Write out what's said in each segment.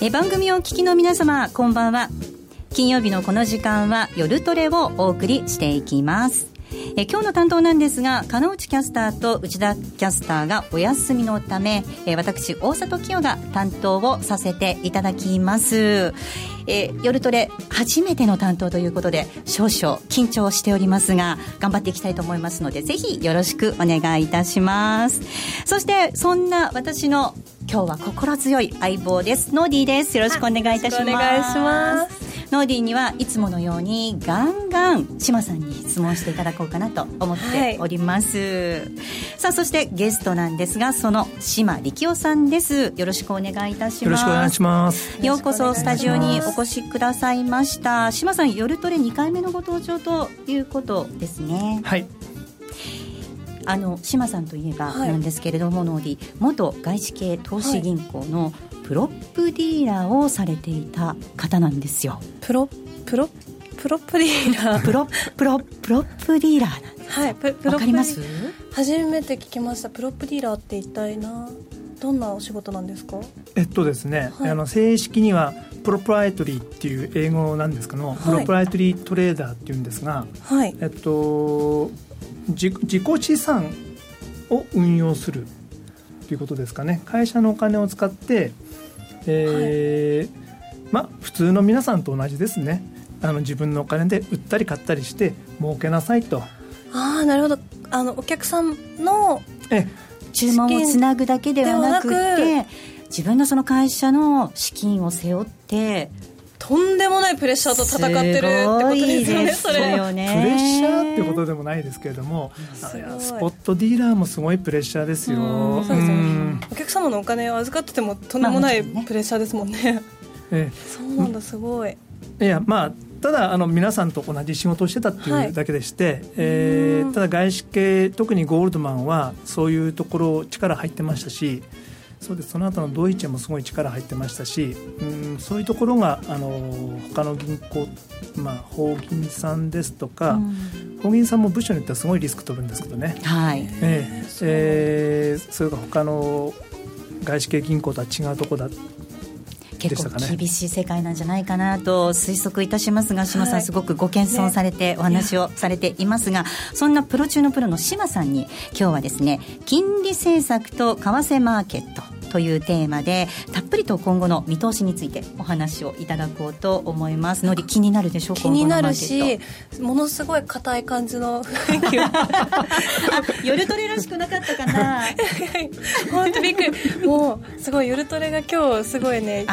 え番組をお聞きの皆様こんばんは。金曜日のこの時間は夜トレをお送りしていきます。え今日の担当なんですが金内キャスターと内田キャスターがお休みのためえ私大里清が担当をさせていただきます。え夜トレ初めての担当ということで少々緊張しておりますが頑張っていきたいと思いますのでぜひよろしくお願いいたします。そしてそんな私の今日は心強い相棒です。ノーディーです。よろしくお願いいたします。お願いしますノーディーにはいつものようにガンガン志麻さんに質問していただこうかなと思っております、はい、さあそしてゲストなんですがその志麻力夫さんです。よろしくお願いいたします。よろしくお願いします。ようこそスタジオにお越しくださいました。志麻さん夜トレ2回目のご登場ということですね。はいあの志摩さんといえばなんですけれども、はい、のーで、元外資系投資銀行のプロップディーラーをされていた方なんですよ。プロプロプロップディーラー。プロプロプロップディーラーなんですはいプ、プロ分かります？初めて聞きました。プロップディーラーって一体などんなお仕事なんですか？えっとですね、はい、あの正式には proprietary っていう英語なんですけども、はい、 proprietary trader っていうんですが、はい、えっと自己資産を運用するということですかね。会社のお金を使ってえー、まあ普通の皆さんと同じですね。あの自分のお金で売ったり買ったりして儲けなさいと。ああなるほど。あのお客さんのえ注文をつなぐだけではなくて自分のその会社の資金を背負ってとんでもないプレッシャーと戦ってるってことですよねそれ。プレッシャーってことでもないですけれどもスポットディーラーもすごいプレッシャーですよ。そうですね。お客様のお金を預かっててもとんでもないプレッシャーですもんね,、ええ、そうなんだすごい。いやまあただあの皆さんと同じ仕事をしてたっていうだけでして、はい、えー、ただ外資系特にゴールドマンはそういうところ力入ってましたしそうです。その後のドイツもすごい力入ってましたし、うん、そういうところがあの他の銀行、まあ、法銀さんですとか、うん、法銀さんも部署によってはすごいリスク取るんですけどね、はい。えーえー、それが他の外資系銀行とは違うところだ結構厳しい世界なんじゃないかなと推測いたしますが志麻さんすごくご謙遜されてお話をされていますが、そんなプロ中のプロの志麻さんに今日はですね金利政策と為替マーケットというテーマでたっぷりと今後の見通しについてお話をいただこうと思います。ので気になるでしょう？気になるしものすごい硬い感じの雰囲気 あ夜トレらしくなかったかな？本当びっくり。もうすごい夜トレが今日すごいね。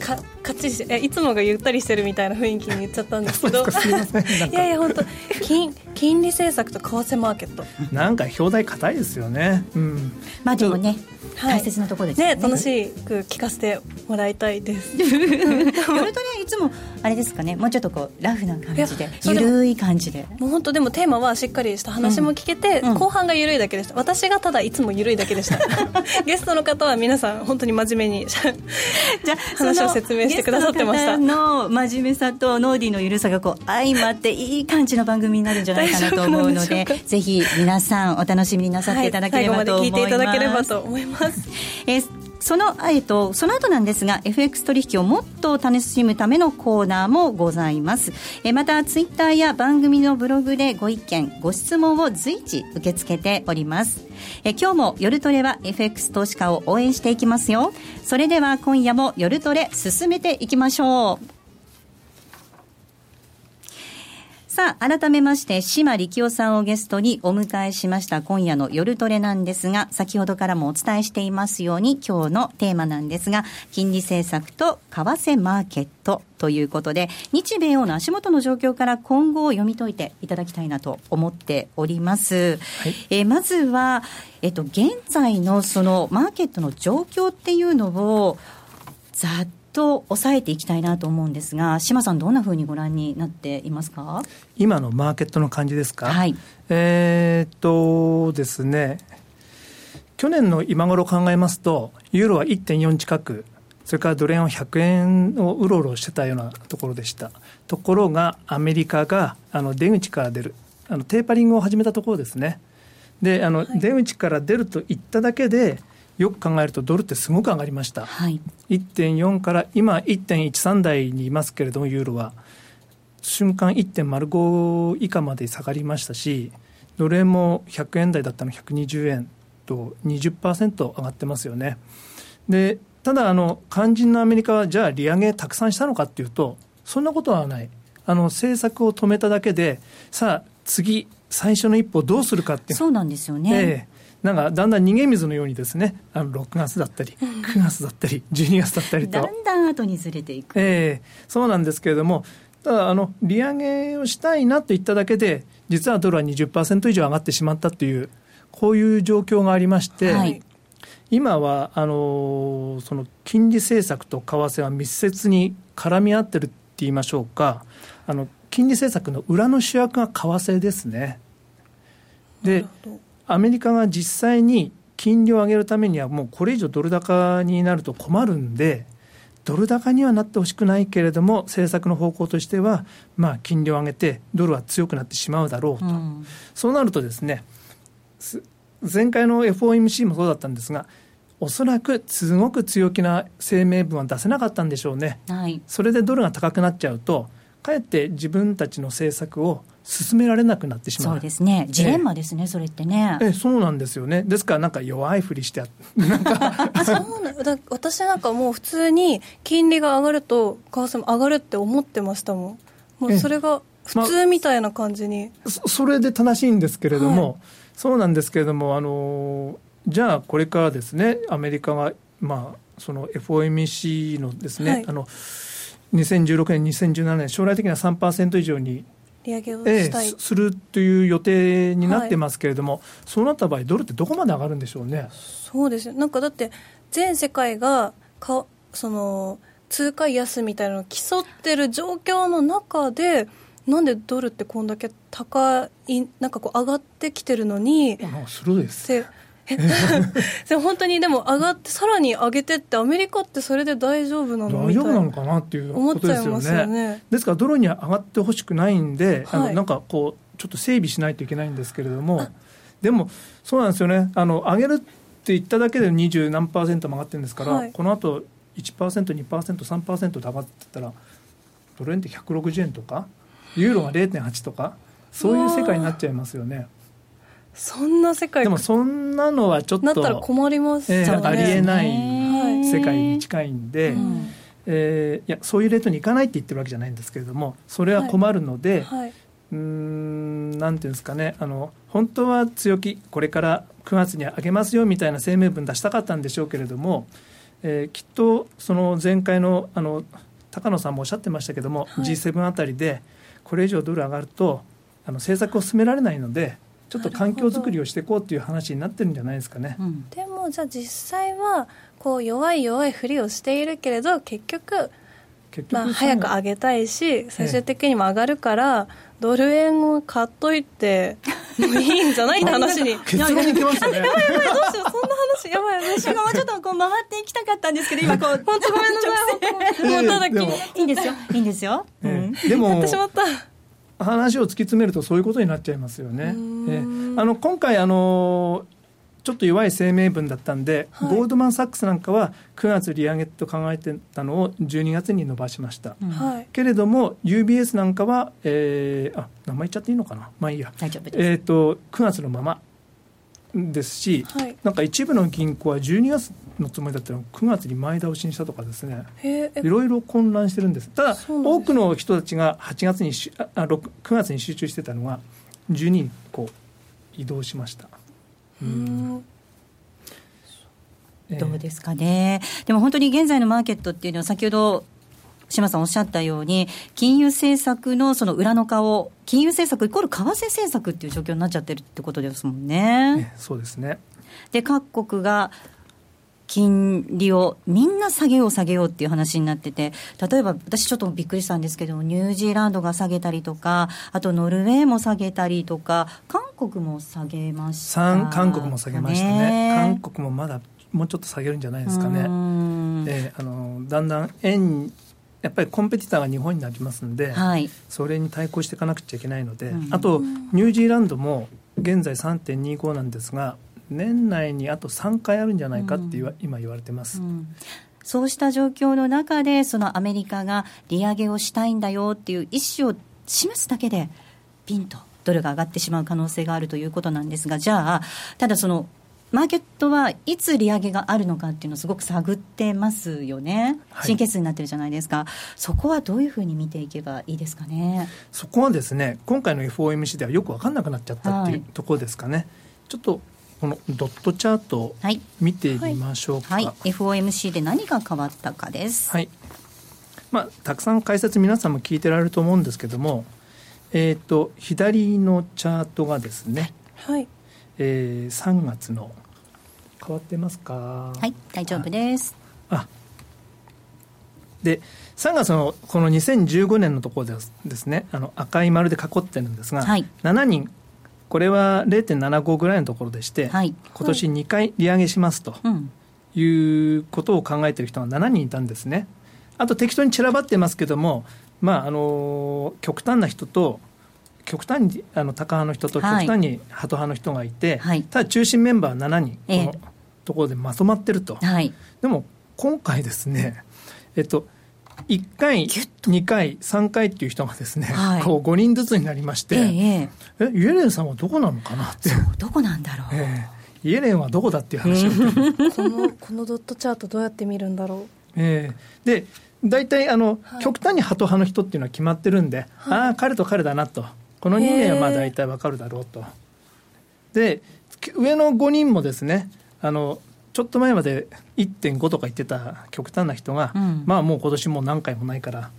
かかっちりしていつもがゆったりしてるみたいな雰囲気に言っちゃったんですけど。いやいや本当金金利政策と為替マーケット。なんか表題硬いですよね、うん、まあでもね大切なところですね。ね楽しく聞かせてもらいたいです。夜トレいつもあれですかね。もうちょっとこうラフな感じでゆるい感じで。もう本当でもテーマはしっかりした話も聞けて、うん、後半がゆるいだけでした。私がただいつもゆるいだけでした。ゲストの方は皆さん本当に真面目に じゃ話を説明してくださってましたの真面目さとノーディーの緩さがこう相まっていい感じの番組になるんじゃないかなと思うのでぜひ皆さんお楽しみになさっていただければと思います、はい、聞いていただければと思います。その,、えっと、その後なんですが FX 取引をもっと楽しむためのコーナーもございます。えまたツイッターや番組のブログでご意見ご質問を随時受け付けております。え今日も夜トレは FX 投資家を応援していきますよ。それでは今夜も夜トレ進めていきましょう。さあ、改めまして、島力夫さんをゲストにお迎えしました今夜の夜トレなんですが、先ほどからもお伝えしていますように、今日のテーマなんですが、金利政策と為替マーケットということで、日米欧の足元の状況から今後を読み解いていただきたいなと思っております。はい、えー、まずは、えっと、現在のそのマーケットの状況っていうのを、ざっと抑えていきたいなと思うんですが、島さん、どんなふうにご覧になっていますか？今のマーケットの感じですか、はい、えー、っとですね、去年の今頃考えますと、ユーロは1.4近く、それからドル円を100円をうろうろしてたようなところでした。ところが、アメリカがあの出口から出る、あのテーパリングを始めたところですね。であの、はい、出口から出ると言っただけで、よく考えるとドルってすごく上がりました、はい、1.4から今1.13台にいますけれどもユーロは。瞬間1.05以下まで下がりましたしドル円も100円台だったの120円と20%上がってますよね。でただあの、肝心のアメリカは、じゃあ、利上げたくさんしたのかっていうと、そんなことはない、あの政策を止めただけで、さあ、次、最初の一歩どうするかってそうなんですよね。えーなんかだんだん逃げ水のようにですねあの6月だったり9月だったり12月だったりと。だんだん後にずれていく、えー、そうなんですけれどもただあの利上げをしたいなと言っただけで実はドルは20%以上上がってしまったというこういう状況がありまして、はい、今はあのその金利政策と為替は密接に絡み合ってるって言いましょうか、あの金利政策の裏の主役が為替ですね。で、アメリカが実際に金利を上げるためには、もうこれ以上ドル高になると困るんで、ドル高にはなってほしくないけれども、政策の方向としては、まあ、金利を上げて、ドルは強くなってしまうだろうと、うん、そうなるとですね、前回の FOMC もそうだったんですが、おそらくすごく強気な声明文は出せなかったんでしょうね、はい、それでドルが高くなっちゃうと、かえって自分たちの政策を進められなくなってしまう。そうですね、ジレンマですね、えそれってね。えそうなんですよね、ですから、なんか弱いふりして、なんか。そうなだ。私なんかもう普通に金利が上がると、為替も上がるって思ってましたもん、もうそれが普通みたいな感じに。まあ、それで正しいんですけれども、はい、そうなんですけれども、あのじゃあこれからですね、アメリカが、まあ、その FOMC のですね、はい、あの2016年、2017年、将来的には3%以上に利上げをしたい、ええ、するという予定になってますけれども、はい、そうなった場合、ドルってどこまで上がるんでしょうね？そうですよ。なんかだって全世界がかその通貨安みたいなのを競ってる状況の中でなんでドルってこんだけ高いなんかこう上がってきてるのに鋭いです 本当にでも上がってさらに上げてってアメリカってそれで大丈夫なの大丈夫なのかなっていうことですよね、ね、ですからドルには上がってほしくないんで、はい、あのなんかこうちょっと整備しないといけないんですけれどもでもそうなんですよね。あの上げるって言っただけで二十何パーセントも上がってるんですから、はい、この後 1%2%3% で上がってたらドル円って160円とかユーロが0.8とかそういう世界になっちゃいますよね。そんな世界でもそんなのはちょっとなったら困ります、えー、ありえない世界に近いんで、うん、えー、いやそういうレートに行かないって言ってるわけじゃないんですけれどもそれは困るので、はい。はい、うんなんていうんですかねあの本当は強気これから9月に上げますよみたいな声明文出したかったんでしょうけれども、えー、きっとその前回のあの高野さんもおっしゃってましたけども、はい、G7 あたりでこれ以上ドル上がるとあの政策を進められないのでちょっと環境づくりをしていこうっていう話になってるんじゃないですかね。うん、でもじゃあ実際はこう弱い弱いふりをしているけれど結局まあ、早く上げたいし最終的にも上がるから、ドル円を買っといてもういいんじゃないって話に。結論に来ましたね。やばいやばいどうしよう。そんな話やばい私がもうちょっとこう回っていきたかったんですけど今こう 本当ごめんなさい もうただいいんですよいいんですよ、うん、でもやってしまった話を突き詰めるとそういうことになっちゃいますよね。えあの今回あのちょっと弱い声明文だったんで、はい、ゴールドマン・サックスなんかは9月利上げと考えてたのを12月に伸ばしました、うん、けれども UBS なんかは、えー、あ名前言っちゃっていいのかな？まあいいや。大丈夫です、えーと、9月のままですし、はい、なんか一部の銀行は12月のつもりだったのを9月に前倒しにしたとかですね。いろいろ混乱してるんです。ただ多くの人たちが8月にしあ9月に集中してたのが12にこう移動しました。うん。どうですかね、でも本当に現在のマーケットっていうのは、先ほど島さんおっしゃったように、金融政策のその裏の顔、金融政策イコール為替政策っていう状況になっちゃってるってことですもんね。ねそうですね。で各国が金利をみんな下げよう下げようっていう話になってて、例えば私ちょっとびっくりしたんですけど、ニュージーランドが下げたりとか、あとノルウェーも下げたりとか、韓国も下げました、韓国も下げましたね。韓国もまだもうちょっと下げるんじゃないですかね。えー、あのだんだん円やっぱりコンペティターが日本になりますんで、はい、それに対抗していかなくちゃいけないので、うん、あとニュージーランドも現在3.25なんですが年内にあと3回あるんじゃないかってうん、今言われてます。うん。そうした状況の中で、そのアメリカが利上げをしたいんだよっていう意思を示すだけで、ピンとドルが上がってしまう可能性があるということなんですが、じゃあ、ただそのマーケットはいつ利上げがあるのかっていうのをすごく探ってますよね、神経質になってるじゃないですか、そこはどういうふうに見ていけばいいですかね？そこはですね、今回の FOMC ではよく分かんなくなっちゃったっていうところですかね。はい、ちょっとこのドットチャートを見てみましょうか、はい。はい、FOMC で何が変わったかです。はい。まあ、たくさん解説皆さんも聞いてられると思うんですけども、えーと、左のチャートがですね、はい。えー、3月の変わってますか？はい。大丈夫です。あで3月のこの2015年のところですですね。あの赤い丸で囲ってるんですが、はい、7人これは0.75ぐらいのところでして、はい、今年2回利上げしますということを考えている人が7人いたんですね。あと適当に散らばってますけども、まあ、あの極端な人と極端にあの高派の人と極端にハト派の人がいて、はい、ただ中心メンバーは7人、このところでまとまってると、はい、でも今回ですね、えっと、1回、2回、3回っていう人がですね、はい、こう5人ずつになりまして、ええイエレンさんはどこなのかなって。どこなんだろう。ええ、イエレンはどこだっていう話を、このこのドットチャートどうやって見るんだろう。ええ、で大体あの、はい、極端にハト派の人っていうのは決まってるんで、はい、ああ彼と彼だなと。この2名はまあ大体わかるだろうと。で上の5人もですねあのちょっと前まで1.5とか言ってた極端な人が、うん、まあもう今年も何回もないから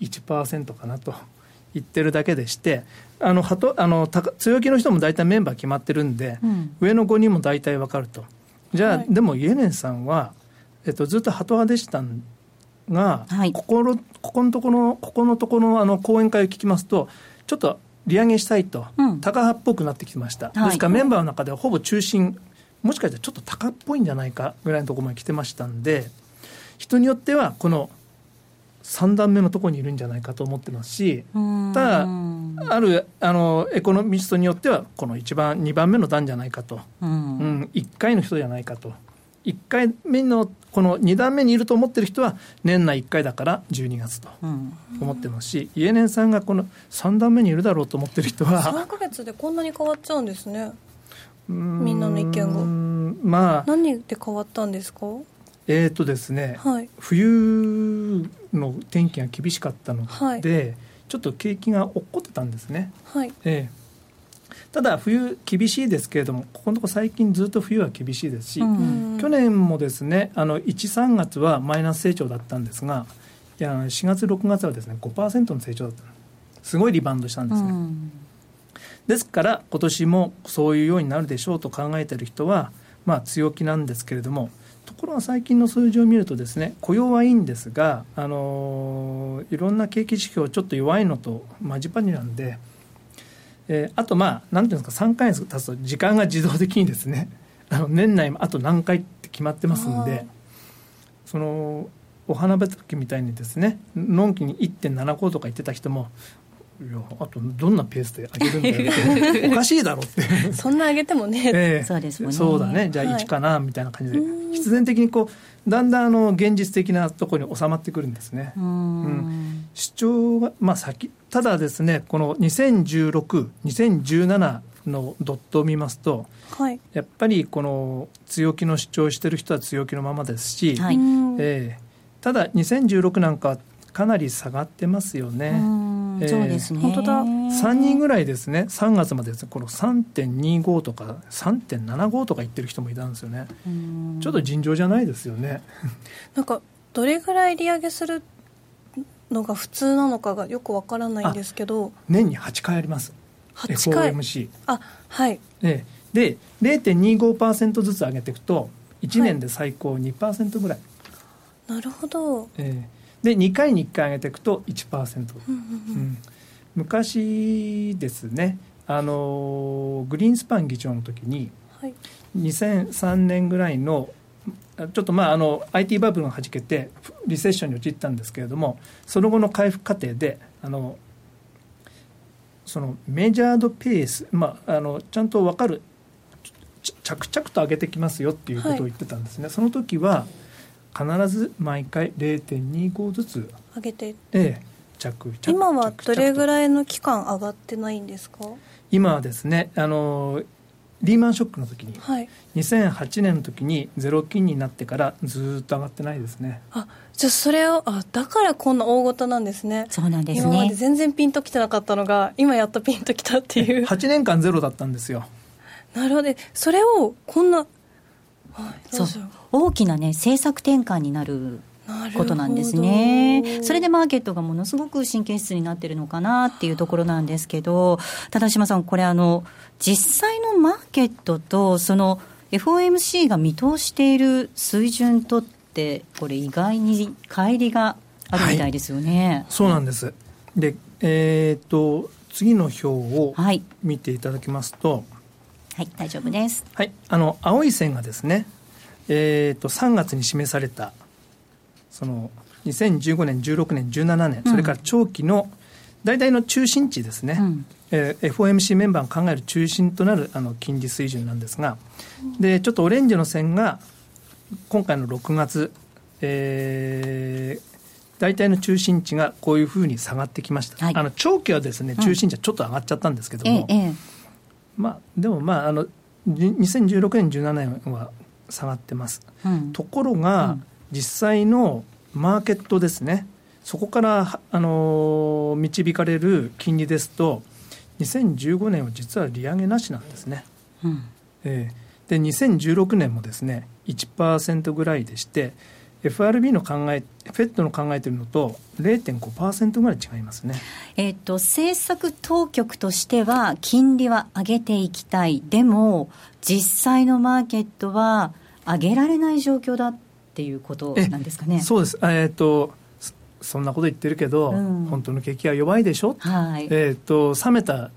1%かなと言ってるだけでしてあのはとあの強気の人も大体メンバー決まってるんで、うん、上の5人も大体分かると。じゃあ、はい、でもイエレンさんは、えっと、ずっとハト派でしたが、はい、ここのここのところここのところのあの講演会を聞きますとちょっと利上げしたいと、うん、タカ派っぽくなってきました、ですからメンバーの中ではほぼ中心もしかしたらちょっと高っぽいんじゃないかぐらいのところまで来てましたんで人によってはこの3段目のところにいるんじゃないかと思ってますしただあるあのエコノミストによってはこの1番2番目の段じゃないかと、うん、うん、1回の人じゃないかと。1回目のこの2段目にいると思ってる人は年内1回だから12月と思ってますし、イエネンさんがこの3段目にいるだろうと思ってる人は3か月でこんなに変わっちゃうんですねみんなの意見が。まあ。何で変わったんですか？えっ、ー、とですね、はい、冬の天気が厳しかったので、はい、ちょっと景気が落っこってたんですね、はい。えー、ただ冬厳しいですけれどもここのところ最近ずっと冬は厳しいですし、うん、去年もですねあの13月はマイナス成長だったんですがいや4月6月はですね5%の成長だったすごいリバウンドしたんですね、うんですから今年もそういうようになるでしょうと考えている人は、まあ、強気なんですけれどもところが最近の数字を見るとですね雇用はいいんですが、あのいろんな景気指標ちょっと弱いのとまじぱになんで、えー、あとまあなんていうんですか3か月経つと時間が自動的にですねあの年内あと何回って決まってますんでそのお花畑みたいにですねのんきに1.75とか言ってた人もいやあとどんなペースで上げるんだよおかしいだろって。そんな上げてもね、えー、そうですもんね。そうだね。じゃあ1かな、みたいな感じで。必然的にこうだんだんあの現実的なところに収まってくるんですね。うん、主張が、まあ先、ただですねこの2016、2017のドットを見ますと、はい、やっぱりこの強気の主張してる人は強気のままですし、はい、えー、ただ2016なんかかなり下がってますよね。えー、そうですね。本当だ。3人ぐらいですね。3月までですね。この3.25とか3.75とか言ってる人もいたんですよね。ちょっと尋常じゃないですよね。なんかどれぐらい利上げするのが普通なのかがよくわからないんですけど。年に8回あります。8回。FOMC。あ、はい。えー、で0.25%ずつ上げていくと1年で最高2%ぐらい。はい、なるほど。えーで2回に1回上げていくと1%、うん、昔ですねあのグリーンスパン議長の時に、はい、2003年ぐらいのちょっとまああの IT バブルがはじけてリセッションに陥ったんですけれどもその後の回復過程であのそのメジャードペース、まあ、あのちゃんと分かる着々と上げてきますよっていうことを言ってたんですね、はい、その時は必ず毎回0.25ずつ上げて、ええ、着々今はどれぐらいの期間上がってないんですか？今はですねあのリーマンショックの時に、はい、2008年の時にゼロ金になってからずっと上がってないですね。あじゃあそれをあだからこんな大ごとなんですね。そうなんですね。今まで全然ピンときてなかったのが今やっとピンときたっていう。8年間ゼロだったんですよ。なるほど。それをこんな、はい、そう大きなね政策転換になることなんですね。それでマーケットがものすごく神経質になってるのかなっていうところなんですけど、田島さん、これあの、実際のマーケットと、その FOMC が見通している水準とって、これ意外に乖離があるみたいですよね。はい、そうなんです。で、えー、っと、次の表を見ていただきますと、はい、はい、大丈夫です。はい、あの青い線がですね、えー、と3月に示されたその2015年、16年、17年、それから長期の大体の中心値ですね、うん、えー、FOMC メンバーが考える中心となるあの金利水準なんですが、でちょっとオレンジの線が今回の6月、えー、大体の中心値がこういうふうに下がってきました、はい、あの長期はですね中心値はちょっと上がっちゃったんですけども、うん、まあ、でもまああの2016年、17年は下がってます。うん、ところが、実際のマーケットですね、そこからあの導かれる金利ですと、2015年は実は利上げなしなんですね。うん。えー、で2016年もですね1%ぐらいでして FRB の考え FED の考えているのと0.5%ぐらい違いますね、えーと、政策当局としては金利は上げていきたいでも実際のマーケットは上げられない状況だっていうことなんですかね。そうです。えっ、とそんなこと言ってるけど、うん、本当の景気は弱いでしょ。はい、えっ、と冷めた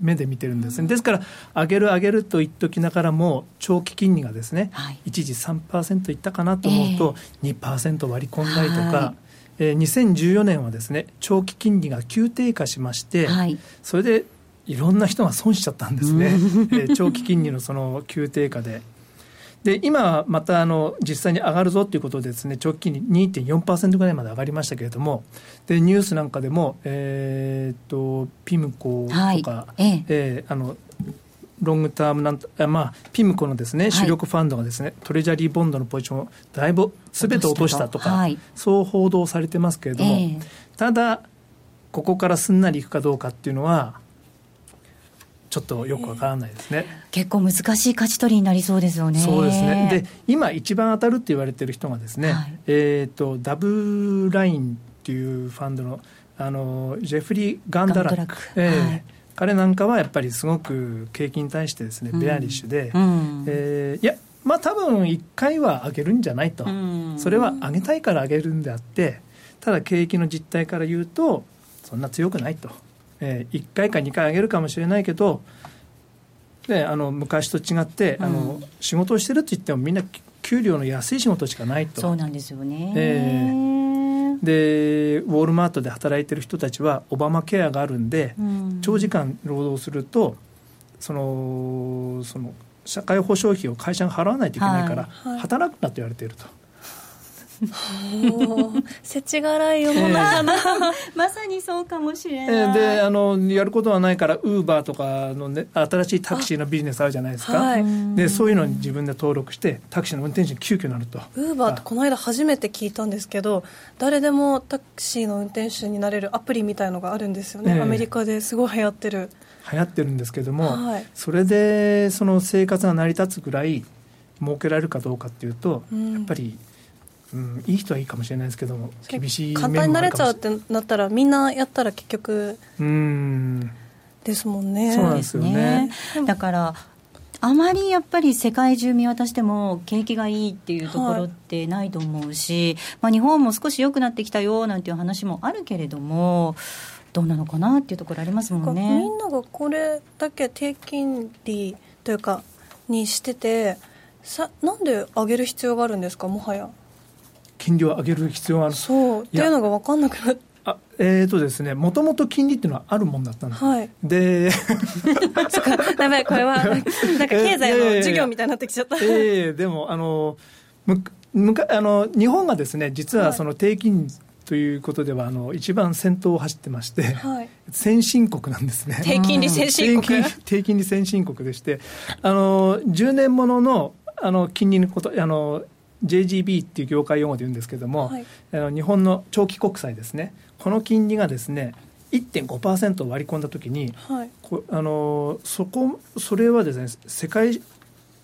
目で見てるんですね、ですから、上げる上げると言っときながらも、長期金利がですね、はい、一時3%いったかなと思うと、えー、2%割り込んだりとか、はい、えー、2014年はですね、長期金利が急低下しまして、はい、それでいろんな人が損しちゃったんですね、えー、長期金利のその急低下で。で今またあの実際に上がるぞということでですね直近に2.4%ぐらいまで上がりましたけれどもでニュースなんかでも、えーと、ピムコとか、はいえ。えー、あのロングタームなんまあ、ピムコのですね主力ファンドがですね、はい、トレジャリーボンドのポジションをだいぶすべて落としたとか、はい、そう報道されてますけれども、えー、ただ、ここからすんなりいくかどうかっていうのは、ちょっとよくわからないですね、結構難しい勝ち取りになりそうですよね。そうですね。で今、一番当たるって言われてる人がですね、はい、えーと、ダブラインっていうファンドのあのジェフリー・ガンダラック。えー、はい。彼なんかはやっぱりすごく景気に対してですね、ベアリッシュで、うん、えー、いやまあ多分1回は上げるんじゃないと、うん、それは上げたいから上げるんであってただ景気の実態から言うとそんな強くないと。えー、1回か2回上げるかもしれないけどであの昔と違って、うん、あの仕事をしてるって言ってもみんな給料の安い仕事しかないと。そうなんですよね、えー、でウォールマートで働いてる人たちはオバマケアがあるんで、うん、長時間労働するとそのその社会保障費を会社が払わないといけないから、はい。はい、働くなと言われていると。せちがらい世の中。な、えー、まさにそうかもしれない、えー、であのやることはないからウーバーとかの、ね、新しいタクシーのビジネスあるじゃないですか、はい、でそういうのに自分で登録してタクシーの運転手に急遽なると。ウーバーってこの間初めて聞いたんですけど誰でもタクシーの運転手になれるアプリみたいのがあるんですよね、えー、アメリカですごい流行ってる。流行ってるんですけども、はい、それでその生活が成り立つぐらい儲けられるかどうかっていうと、うん、やっぱりうん、いい人はいいかもしれないですけども厳しい簡単になれちゃうってなったらみんなやったら結局うん。ですもんね。そうですね。だからあまりやっぱり世界中見渡しても景気がいいっていうところってないと思うし、はい、まあ、日本も少し良くなってきたよなんていう話もあるけれどもどうなのかなっていうところありますもんね。みんながこれだけ低金利というかにしててさなんで上げる必要があるんですかもはや金利を上げる必要がある。そうっていうのが分かんなくなって。あえーとですね、もともと金利っていうのはあるもんだったんです、はい、で そっか、やばい、これは、なんか経済の授業みたいになってきちゃった。えー、えー、でもあのむむかあの、日本がですね、実はその低金利ということでは、あの一番先頭を走ってまして、はい、先進国なんですね。低金利先進国？低金利先進国でして、あの10年もののあの金利のこと、あの JGB っていう業界用語で言うんですけれども、はい、あの日本の長期国債ですね、この金利がですね、1.5%割り込んだときに、はい、あのそこそれはですね世界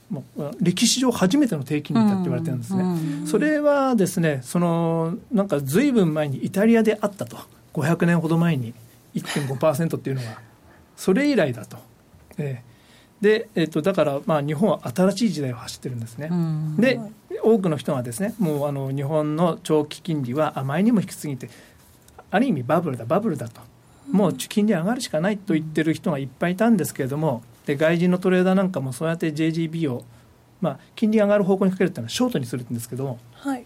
もう歴史上初めての低金利だって言われてるんですね、うんうん、それはですねそのなんかずいぶん前にイタリアであったと。500年ほど前に1.5%っていうのがそれ以来だと、えー、で、えーと、だからまあ日本は新しい時代を走ってるんですね、うん、で多くの人がですねもうあの日本の長期金利はあまりにも低すぎてある意味バブルだバブルだと。もう金利上がるしかないと言ってる人がいっぱいいたんですけれどもで外人のトレーダーなんかもそうやって JGB を、まあ、金利上がる方向にかけるっていうのはショートにするんですけども、はい、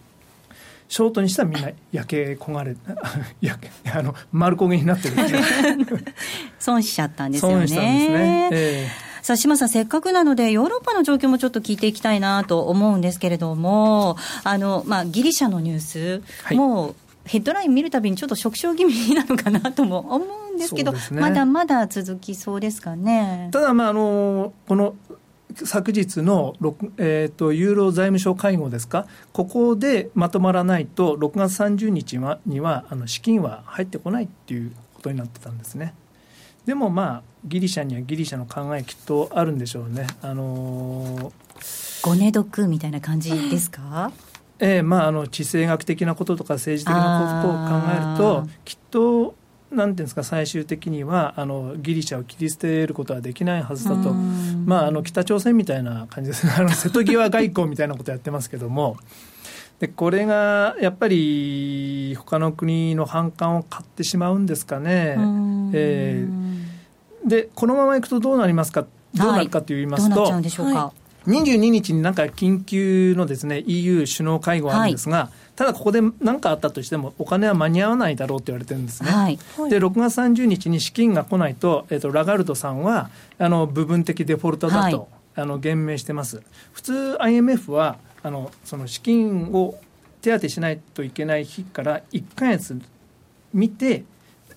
ショートにしたらみんな焼け焦がれ 焼けあの丸焦げになってる 損しちゃったんですよね。損したんですね。えーさあ、島さん、せっかくなので、ヨーロッパの状況もちょっと聞いていきたいなと思うんですけれども、あの、まあ、ギリシャのニュース、はい、もう、ヘッドライン見るたびにちょっと縮小気味なのかなとも思うんですけど、ね、まだまだ続きそうですかね？ただ、まあ、あの、この、昨日の、えーと、ユーロ財務省会合ですか、ここでまとまらないと、6月30日はにはあの資金は入ってこないっていうことになってたんですね。でもまあギリシャにはギリシャの考えきっとあるんでしょうね。あのー、ごね毒みたいな感じですか？えーまあ、あの地政学的なこととか政治的なことを考えるときっとなんていうんですか最終的にはあのギリシャを切り捨てることはできないはずだと、まあ、あの北朝鮮みたいな感じです。ねあの 瀬戸際外交みたいなことやってますけども。でこれがやっぱり他の国の反感を買ってしまうんですかね。えー、でこのままいくとどうなりますか？どうなるかと言いますと、はい、22日になんか緊急のですね EU 首脳会合あるんですが、はい、ただここで何かあったとしてもお金は間に合わないだろうと言われてるんですね。はい、で6月30日に資金が来ないと,、えーと、ラガルドさんはあの部分的デフォルトだと、あの言明してます。普通 IMF はあのその資金を手当てしないといけない日から1か月見て、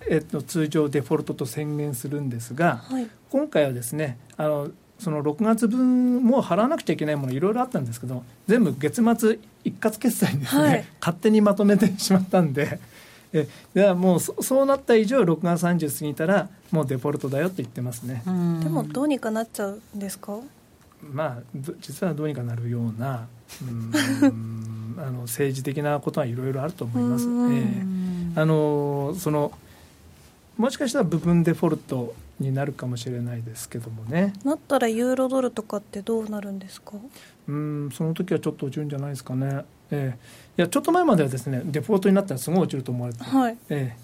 えっと、通常デフォルトと宣言するんですが、はい、今回はですねあのその6月分も払わなくちゃいけないものいろいろあったんですけど全部月末一括決済にですね、はい、勝手にまとめてしまったんで。えではもうそそうなった以上6月30過ぎたらもうデフォルトだよって言ってますね。でもどうにかなっちゃうんですか？まあ実はどうにかなるようなあの政治的なことはいろいろあると思います。えー、あのそのもしかしたら部分デフォルトになるかもしれないですけどもね。なったらユーロドルとかってどうなるんですか？うんその時はちょっと落ちるんじゃないですかね。えー、いやちょっと前まではですねデフォルトになったらすごい落ちると思われて、はい。え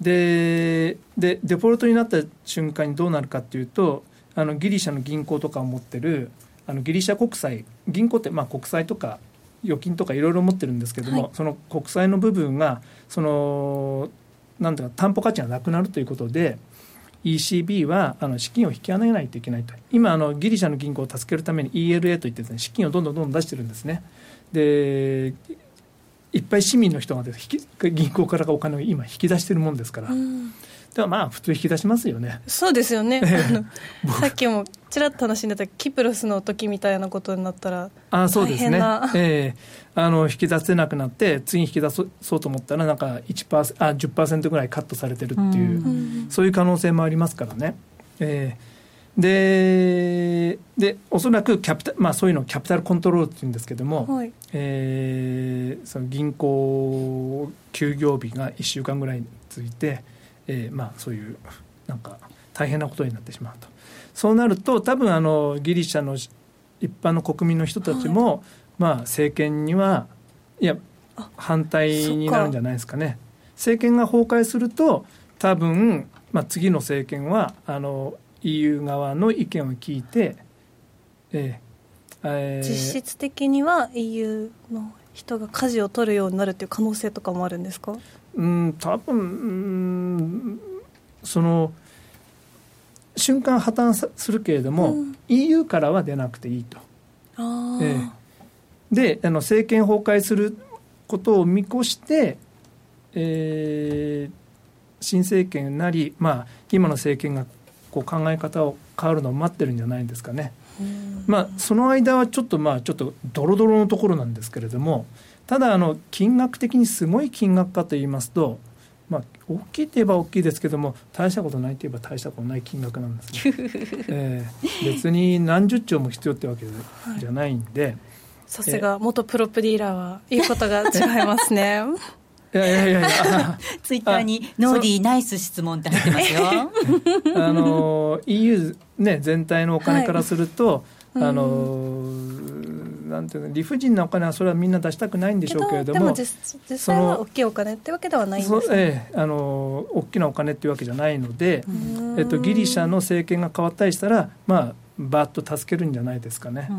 ー、ででデフォルトになった瞬間にどうなるかっていうとあのギリシャの銀行とかを持ってるあのギリシャ国債銀行ってまあ国債とか預金とかいろいろ持ってるんですけども、はい、その国債の部分がそのなんとか担保価値がなくなるということで ECB はあの資金を引き上げないといけないと。今あのギリシャの銀行を助けるために ELA といってです、ね、資金をどんどんどんどん出してるんですね。でいっぱい市民の人が銀行からお金を今引き出してるもんですから、うん。でもまあ普通引き出しますよね。そうですよね、さっきもちらっと話に出たキプロスの時みたいなことになったらあそうですね、えー、あの引き出せなくなって次に引き出そうと思ったらなんか1%あ10%ぐらいカットされてるっていう、うそういう可能性もありますからね。えーででおそらくキャピタ、まあ、そういうのをキャピタルコントロールっていうんですけども、はい、えー、その銀行休業日が1週間ぐらいについて、えー、まあ、そういうなんか大変なことになってしまうと。そうなると多分あのギリシャの一般の国民の人たちも、はい、まあ、政権にはいや反対になるんじゃないですかね。政権が崩壊すると多分、まあ、次の政権はあの EU 側の意見を聞いて、えーえー、実質的には EU の人が舵を取るようになるっていう可能性とかもあるんですか？うん多分うんその瞬間破綻するけれども、うん、EU からは出なくていいと。あえー、であの政権崩壊することを見越して、えー、新政権なり、まあ、今の政権がこう考え方を変わるのを待ってるんじゃないんですかね。まあ、その間はちょっとまあちょっとドロドロのところなんですけれどもただあの金額的にすごい金額かと言いますと、まあ、大きいといえば大きいですけども大したことないといえば大したことない金額なんですね、えー、別に何十兆も必要ってわけじゃないんで、さすが元プロプディーラーは言うことが違いますね。いやいやいやいや。ツイッターにノーディーナイス質問って入ってますよ。あの EU、ね、全体のお金からすると、はい、あのなんていうの理不尽なお金はそれはみんな出したくないんでしょうけれどもでも実際は大きいお金ってわけではないんですね、ええ、あの大きなお金っていうわけじゃないので、えっと、ギリシャの政権が変わったりしたらまあバッと助けるんじゃないですかね。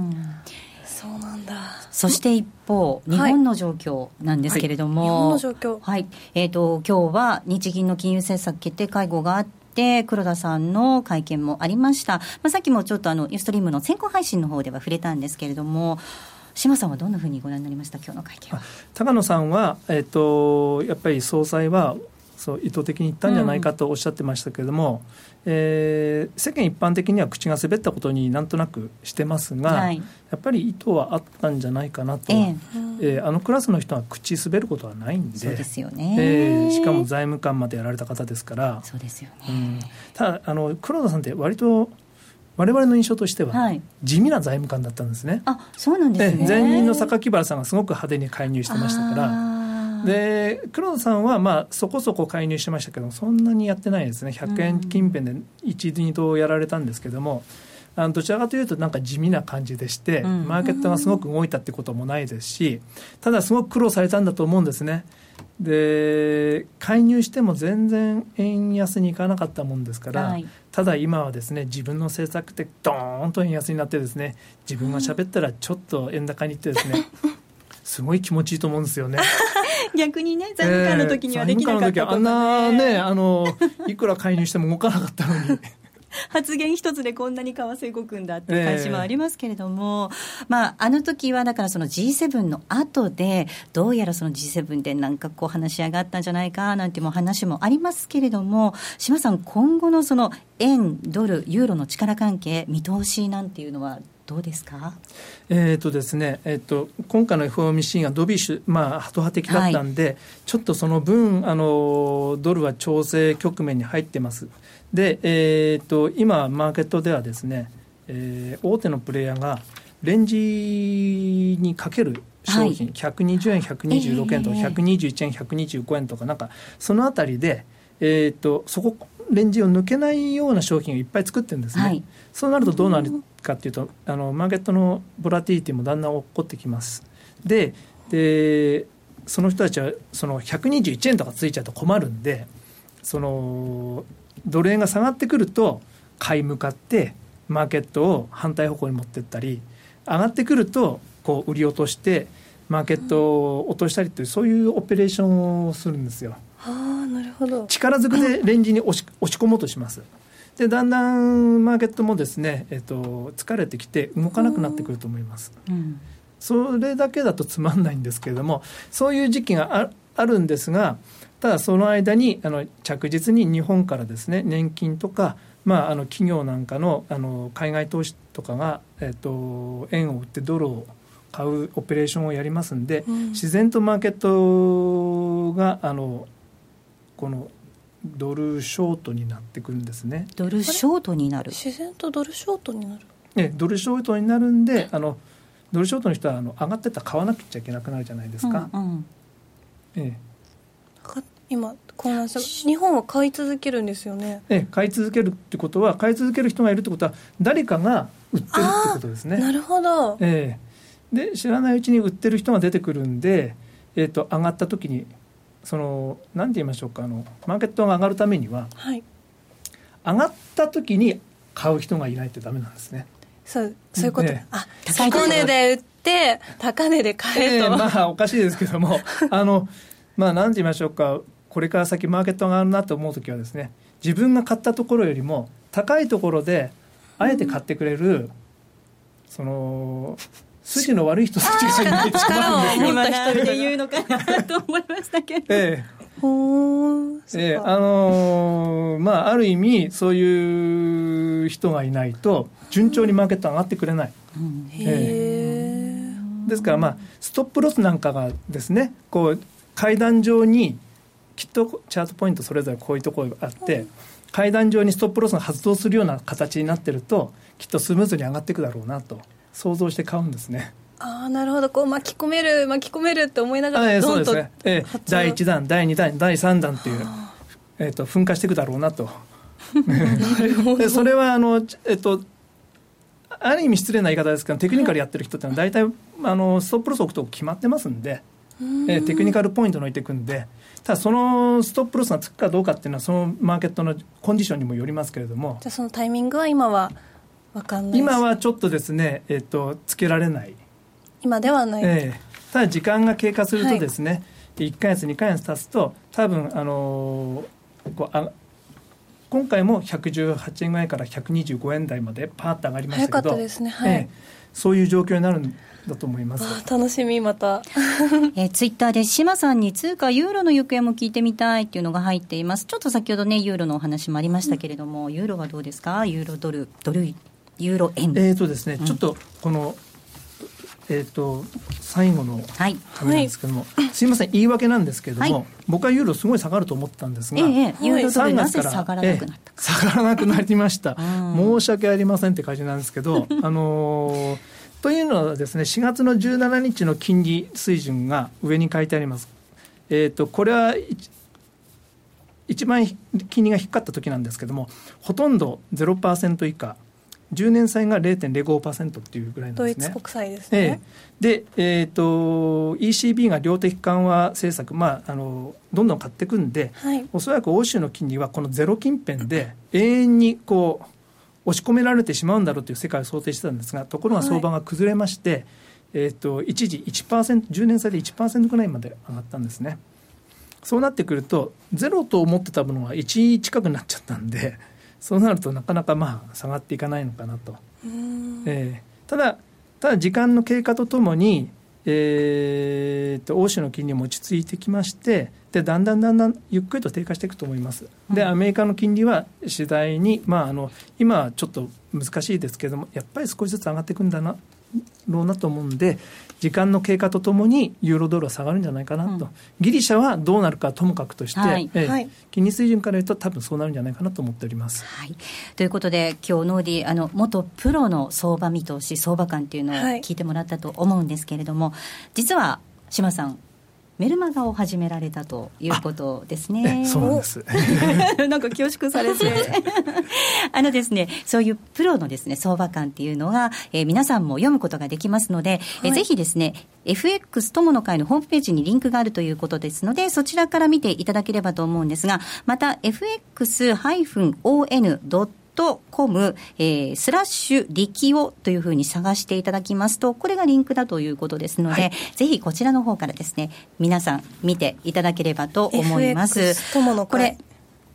そうなんだ。そして一方、日本の状況なんですけれども、はい、日本の状況、はい。えーと、今日は日銀の金融政策決定会合があって、黒田さんの会見もありました、まあ、さっきもちょっとあのユーストリームの先行配信の方では触れたんですけれども、島さんはどんなふうにご覧になりました、今日の会見は。高野さんは、えっと、やっぱり総裁はそう意図的に言ったんじゃないかとおっしゃってましたけれども、うん。えー、世間一般的には口が滑ったことになんとなくしてますが、はい、やっぱり意図はあったんじゃないかなと、えー、えー、あのクラスの人は口滑ることはないんでそうですよね、えー、しかも財務官までやられた方ですから。そうですよね、うん、ただあの黒田さんって割と我々の印象としては、地味な財務官だったんですね。あそうなんですね。前任の榊原さんがすごく派手に介入してましたから。で黒田さんはまあそこそこ介入しましたけどそんなにやってないですね。100円近辺で1、2度やられたんですけどもあのどちらかというとなんか地味な感じでして、マーケットがすごく動いたってこともないですしただすごく苦労されたんだと思うんですね。で介入しても全然円安にいかなかったもんですから、はい、ただ今はですね自分の政策ってドーンと円安になってですね自分が喋ったらちょっと円高にいってですね、すごい気持ちいいと思うんですよね。逆にね、財務官の時にはできなかったこと、ね、あんなね、あの、いくら介入しても動かなかったのに。発言一つでこんなに為替動くんだっていう感じもありますけれども、えー、まあ、あの時はだからその G7 の後で、どうやらその G7 でなんかこう話し合があったんじゃないかなんても話もありますけれども、島さん、今後のその円、ドル、ユーロの力関係、見通しなんていうのはどうですか、えーとですねえーと、今回の FOMC がドビッシュ、まあ、ハト派的だったんで、はい、ちょっとその分あの、ドルは調整局面に入ってます。で、えーと、今、マーケットではですね、えー、大手のプレイヤーがレンジにかける商品、はい、120円、126円とか、121円、125円とか、なんか、そのあたりで、えーと、そこレンジを抜けないような商品をいっぱい作ってるんですね、はい、そうなるとどうなるかっていうとあのマーケットのボラティリティもだんだん起こってきますででその人たちはその121円とかついちゃうと困るんでそのドル円が下がってくると買い向かってマーケットを反対方向に持っていったり上がってくるとこう売り落としてマーケットを落としたりというそういうオペレーションをするんですよ。あなるほど力ずくでレンジに押し押し込もうとします。でだんだんマーケットもですね、えっと、疲れてきて動かなくなってくると思います、うん、それだけだとつまんないんですけれどもそういう時期がああるんですがただその間にあの着実に日本からですね年金とか、まあ、あの企業なんかのあの海外投資とかが、えっと、円を売ってドルを買うオペレーションをやりますんで、うん、自然とマーケットがあのこのドルショートになってくるんですね。ドルショートになる。自然とドルショートになる。えドルショートになるんであのドルショートの人はあの上がってたら買わなくちゃいけなくなるじゃないですか、うんうん、ええ。今混乱した。日本は買い続けるんですよね。ええ買い続けるってことは買い続ける人がいるってことは誰かが売ってるってことですね。なるほど。ええ。で知らないうちに売ってる人が出てくるんで、えーと上がった時にその何て言いましょうかあのマーケットが上がるためには、はい、上がった時に買う人がいないとダメなんですね。そうそういうこと、ね、あ高値で売って高値で買えと、えー、まあおかしいですけども あのまあ何て言いましょうかこれから先マーケットがあるなと思う時はですね自分が買ったところよりも高いところであえて買ってくれる、うん、その筋の悪い人たちがいないと思う一人で言うのかなと思いましたけど。ええ。ほえー、あのー、まあある意味そういう人がいないと順調にマーケット上がってくれない、うん、えー、ですからまあストップロスなんかがですねこう階段上にきっとチャートポイントそれぞれこういうところがあって、階段上にストップロスが発動するような形になってるときっとスムーズに上がっていくだろうなと想像して買うんですね。ああなるほど。こう巻き込める巻き込めるって思いながら、えー、そうですね、えー、第1弾第2弾第3弾っていう、えーと、噴火していくだろうなと。でそれはあの、えっ、ー、とある意味失礼な言い方ですけどテクニカルやってる人ってのは大体あのストップロス置くと決まってますんで、えー、テクニカルポイントの置いていくんで。ただそのストップロスがつくかどうかっていうのはそのマーケットのコンディションにもよりますけれども。じゃあそのタイミングは今は分かんない。今はちょっとですね、えーとつけられない。今ではない、えー、ただ時間が経過するとですね、はい、1か月2か月経つと多分あのー、こうあ今回も118円ぐらいから125円台までパーッと上がりましたけど、ねはい、えー、そういう状況になるんだと思います。楽しみまた、えー、ツイッターで志麻さんに通貨ユーロの行方も聞いてみたいっていうのが入っています。ちょっと先ほどねユーロのお話もありましたけれども、うん、ユーロはどうですか？ユーロドルドルユーロ円。えっ、ー、とですね、うん、ちょっとこのえーと、最後の紙なんですけども、はい、すみません言い訳なんですけれども、はい、僕はユーロすごい下がると思ったんですが、ええ、ユーロ3月から下がらなくなった、ええ、下がらなくなりました。申し訳ありませんって感じなんですけど あのー、というのはですね4月の17日の金利水準が上に書いてあります。えーと、これは一番金利が低かった時なんですけどもほとんど0%以下10年債が0.05%っていうぐらいなんですね。ドイツ国債ですね。えー、で、えーと、ECB が量的緩和政策、まあ、あのどんどん買っていくんで、はい、おそらく欧州の金利はこのゼロ近辺で永遠にこう押し込められてしまうんだろうという世界を想定してたんですがところが相場が崩れまして、はい、えーと、一時1%、10年債で1%ぐらいまで上がったんですね。そうなってくるとゼロと思ってたものが1近くなっちゃったんでそうなるとなかなかまあ下がっていかないのかなと。えー、ただただ時間の経過とともに、えーと、欧州の金利も落ち着いてきましてでだんだんだんだんゆっくりと低下していくと思います。でアメリカの金利は次第に、まあ、あの今はちょっと難しいですけれどもやっぱり少しずつ上がっていくんだなろうなと思うんで時間の経過とともにユーロドルは下がるんじゃないかなと、うん、ギリシャはどうなるかともかくとして、はい、えー、金利水準から言うと多分そうなるんじゃないかなと思っております。はい、ということで今日ノーディあの元プロの相場見通し相場感っていうのを聞いてもらったと思うんですけれども、はい、実は島さんメルマガを始められたということですね。そうなんです。なんか恐縮されて。あのですね、そういうプロのですね、相場感っていうのが、えー、皆さんも読むことができますので、はい、えぜひですね、FX 友の会のホームページにリンクがあるということですので、そちらから見ていただければと思うんですが、また fx-on.com トコム、えー、スラッシュ力をというふうに探していただきますと、これがリンクだということですので、はい、ぜひこちらの方からですね、皆さん見ていただければと思います。FX 友のこれ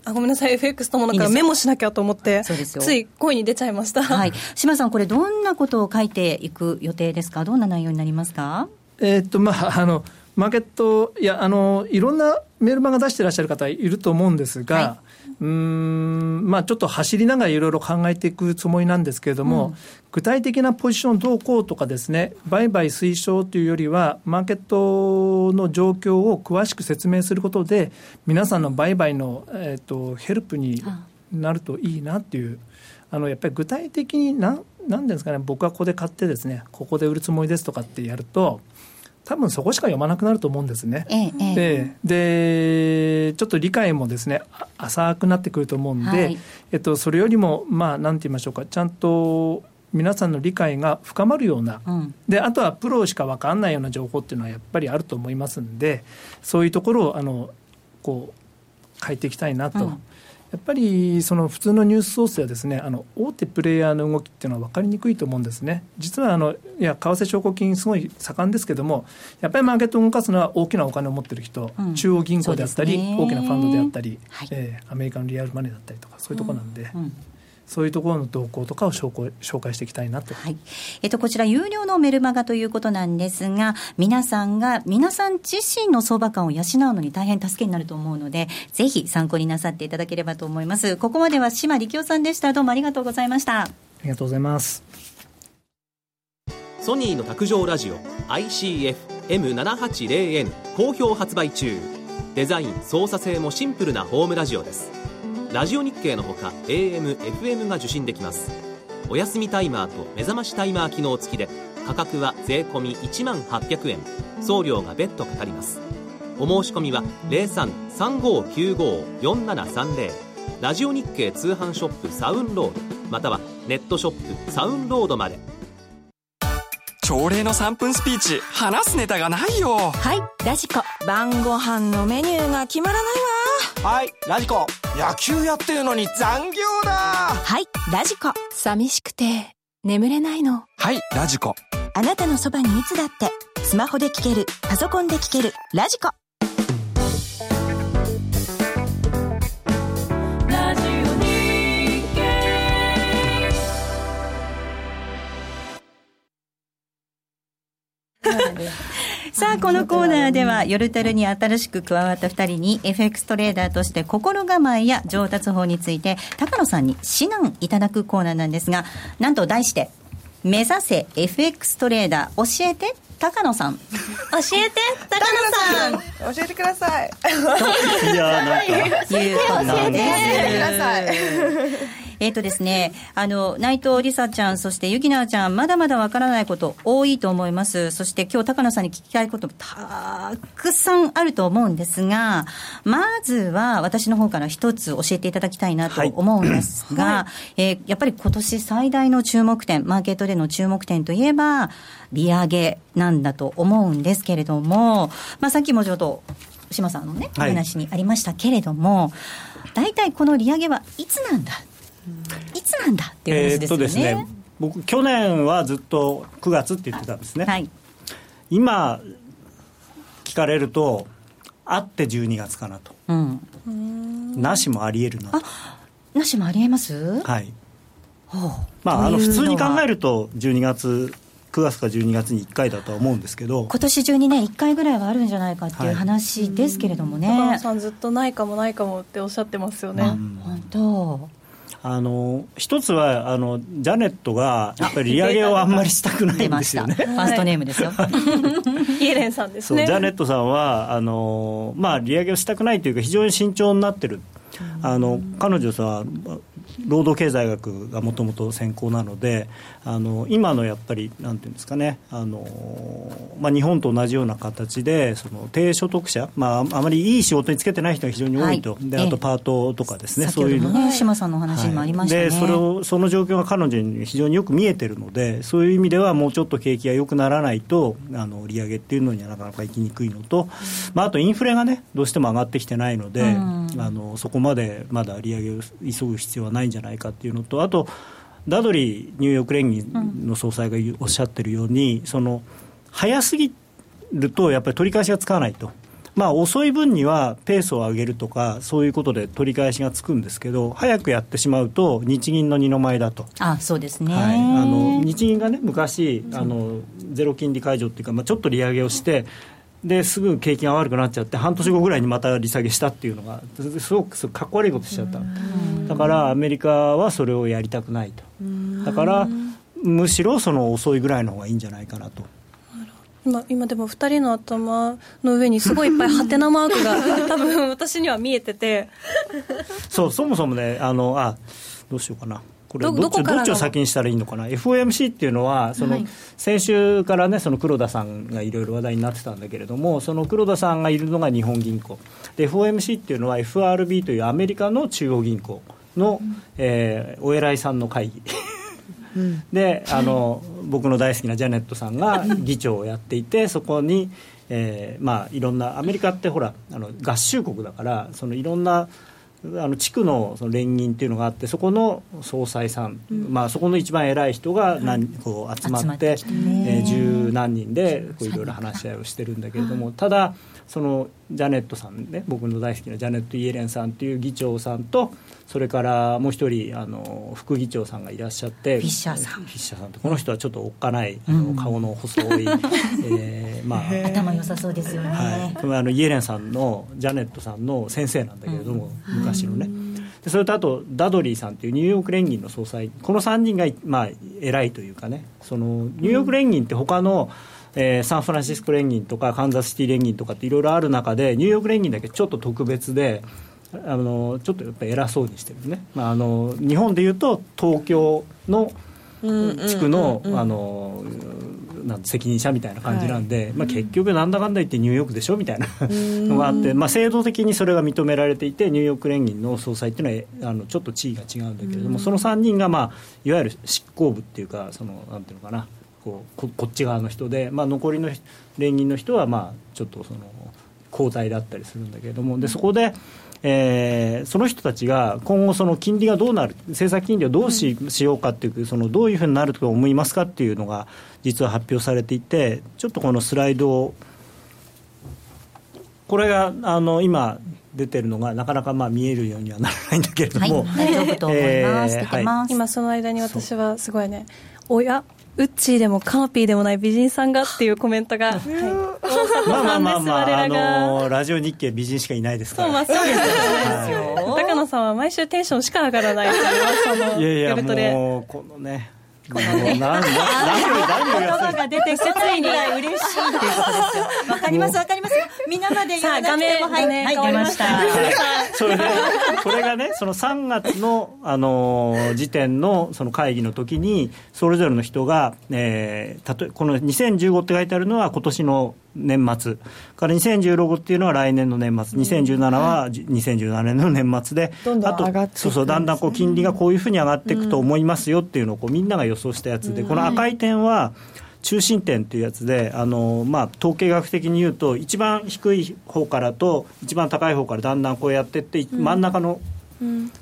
あごめんなさい。FX 友の会メモしなきゃと思ってそうですよ。つい声に出ちゃいました。はい。島さんこれどんなことを書いていく予定ですか？どんな内容になりますか？えー、っとまああのマーケットいやあのいろんなメールマガ出してらっしゃる方いると思うんですが、はいうんまあ、ちょっと走りながらいろいろ考えていくつもりなんですけれども、うん、具体的なポジションどうこうとかですね、売買推奨というよりは、マーケットの状況を詳しく説明することで、皆さんの売買の、えーと、ヘルプになるといいなっていう、あのやっぱり具体的になん、なんですかね、僕はここで買ってですね、ここで売るつもりですとかってやると、多分そこしか読まなくなると思うんですね。ええでちょっと理解もですね浅くなってくると思うんで、はい、えっと、それよりもまあなんて言いましょうかちゃんと皆さんの理解が深まるような、うん、であとはプロしか分かんないような情報っていうのはやっぱりあると思いますんでそういうところをあのこう変えていきたいなと。うんやっぱりその普通のニュースソースやですねあの大手プレイヤーの動きっていうのは分かりにくいと思うんですね、実はあのいや為替証拠金、すごい盛んですけども、やっぱりマーケットを動かすのは大きなお金を持ってる人、うん、中央銀行であったり、ね、大きなファンドであったり、はい、えー、アメリカのリアルマネーだったりとか、そういうところなんで。うんうんそういうところの動向とかを紹介していきたいなと。はい。えっと、こちら、有料のメルマガということなんですが、皆さんが、皆さん自身の相場感を養うのに大変助けになると思うので、ぜひ参考になさっていただければと思います。ここまでは島力夫さんでした。どうもありがとうございました。ありがとうございます。ソニーの卓上ラジオ ICF-M780N 好評発売中。デザイン、操作性もシンプルなホームラジオです。ラジオ日経のほか AM、FM が受信できます。お休みタイマーと目覚ましタイマー機能付きで価格は税込1万800円。送料が別途かかります。お申し込みは0335954730ラジオ日経通販ショップサウンロード。またはネットショップサウンロードまで。朝礼の3分スピーチ。話すネタがないよ。はい。ラジコ。晩ご飯のメニューが決まらないわはいラジコ。野球やってるのに残業だ。はいラジコ。寂しくて眠れないの。はいラジコ。あなたのそばにいつだってスマホで聞けるパソコンで聞けるラジコ さあ、このコーナーでは、夜テルに新しく加わった2人に、FX トレーダーとして心構えや上達法について、高野さんに指南いただくコーナーなんですが、なんと題して、目指せ FX トレーダー教えて。高野さん。教えて高野さん。教えてください。いやなんかいうことです教えてください。えっ、ー、とですね、あの、内藤梨沙ちゃん、そしてゆきなちゃん、まだまだわからないこと多いと思います。そして今日高野さんに聞きたいこともたくさんあると思うんですが、まずは私の方から一つ教えていただきたいなと思うんですが、はい、えー、やっぱり今年最大の注目点、マーケットでの注目点といえば、利上げなんだと思うんですけれども、まあ、さっきもちょっと、島さんのね、お話にありましたけれども、大体この利上げはいつなんだ？いつなんだ？っていう話ですよね。えー、っとですね僕去年はずっと9月って言ってたんですね、はい、今聞かれるとあって12月かなと、うん、なしもありえるななしもありえます？はい。まあ、あの普通に考えると12月9月か12月に1回だとは思うんですけど。今年中にね1回ぐらいはあるんじゃないかっていう話ですけれどもね、はい、さんずっとないかもないかもっておっしゃってますよね、うん、本当。あの一つはあのジャネットがやっぱり利上げをあんまりしたくないんですよね。ファーストネームですよ。イエレンさんですね。ジャネットさんはあのまあ利上げをしたくないというか非常に慎重になってる。あの彼女さ労働経済学がもともと専攻なのであの今のやっぱりなんていうんですかねあの、まあ、日本と同じような形でその低所得者、まあ、あまりいい仕事につけてない人が非常に多いと、はい、であとパートとかですね、そういうの、ね、島さんの話にもありました、ね。はい、でそれをその状況が彼女に非常によく見えてるのでそういう意味ではもうちょっと景気が良くならないとあの利上げっていうのにはなかなか行きにくいのと、まあ、あとインフレがねどうしても上がってきてないので、うん、あのそこまでまだ利上げを急ぐ必要はないんじゃないかっていうのとあとダドリーニューヨーク連銀の総裁がおっしゃってるように、その早すぎるとやっぱり取り返しがつかないと。まあ、遅い分にはペースを上げるとか、そういうことで取り返しがつくんですけど、早くやってしまうと、日銀の二の舞だと。あそうですね、はい、あの日銀がね、昔あの、ゼロ金利解除っていうか、まあ、ちょっと利上げをして、ですぐ景気が悪くなっちゃって半年後ぐらいにまた利下げしたっていうのがすごくかっこ悪いことしちゃった。だからアメリカはそれをやりたくないと。だからむしろその遅いぐらいの方がいいんじゃないかなと。今今でも2人の頭の上にすごいいっぱいハテナマークが 多分私には見えてて。そうそもそもねあのあどうしようかなこれどっちどっちを先にしたらいいのかな？FOMC っていうのはその、先週からねその黒田さんがいろいろ話題になってたんだけれどもその黒田さんがいるのが日本銀行。で FOMC っていうのは FRB というアメリカの中央銀行の、うん、えー、お偉いさんの会議。であの僕の大好きなジャネットさんが議長をやっていてそこに、えーまあ、いろんなアメリカってほらあの合衆国だからそのいろんなあの地区のその連銀っていうのがあってそこの総裁さん、うん、まあ、そこの一番偉い人が何、こう集まって、えー、十何人でこういろいろ話し合いをしてるんだけれども、ただそのジャネットさんね僕の大好きなジャネット・イエレンさんっていう議長さんとそれからもう一人あの副議長さんがいらっしゃってフィッシャーさん。フィッシャーさんこの人はちょっとおっかない、あの顔の細い、えーまあ、頭良さそうですよね、はい、あのイエレンさんのジャネットさんの先生なんだけれども、昔のね。でそれとあとダドリーさんっていうニューヨーク連銀の総裁。この3人が、まあ、偉いというかね。そのニューヨーク連銀って他の、えー、サンフランシスコ連銀とかカンザスシティ連銀とかっていろいろある中でニューヨーク連銀だけちょっと特別であのちょっとやっぱり偉そうにしてるね、まあ、あの日本でいうと東京の地区の責任者みたいな感じなんで、はい、まあ、結局なんだかんだ言ってニューヨークでしょみたいなのがあって、まあ、制度的にそれが認められていてニューヨーク連銀の総裁っていうのはあのちょっと地位が違うんだけれどもその3人が、まあ、いわゆる執行部っていうかそのなんていうのかなこうここっち側の人で、まあ、残りの連銀の人は、まあ、ちょっとその交代だったりするんだけれどもでそこで。えー、その人たちが今後、その金利がどうなる、政策金利をどうし,、しようかっていう、そのどういうふうになると思いますかっていうのが、実は発表されていて、ちょっとこのスライドを、これがあの今、出てるのがなかなかまあ見えるようにはならないんだけれども、はい、大丈夫と思います、えーはい、今その間に私はすごいねおやウッチーでもカーピーでもない美人さんがっていうコメントが、はい、まあまあまあまあ、あのラジオ日経美人しかいないですから。そう、まあそうですよ、高野さんは毎週テンションしか上がらないという噂のいやいや、もう、このね、このね、何言葉が出てきてついに嬉しいっていうことですよ。わかりますわかります皆まで言わなくてもはい、はい、出ました。それで、これがね、その3月のあの時点のその会議の時にそれぞれの人が、えー、たとこの2015って書いてあるのは今年の年末。から2016っていうのは来年の年末。2017は2017年の年末で、あとそうそうだんだんこう金利がこういうふうに上がっていくと思いますよっていうのをこうみんなが予想したやつで、この赤い点は中心点っていうやつであの、まあ、統計学的に言うと一番低い方からと一番高い方からだんだんこうやっていって真ん中の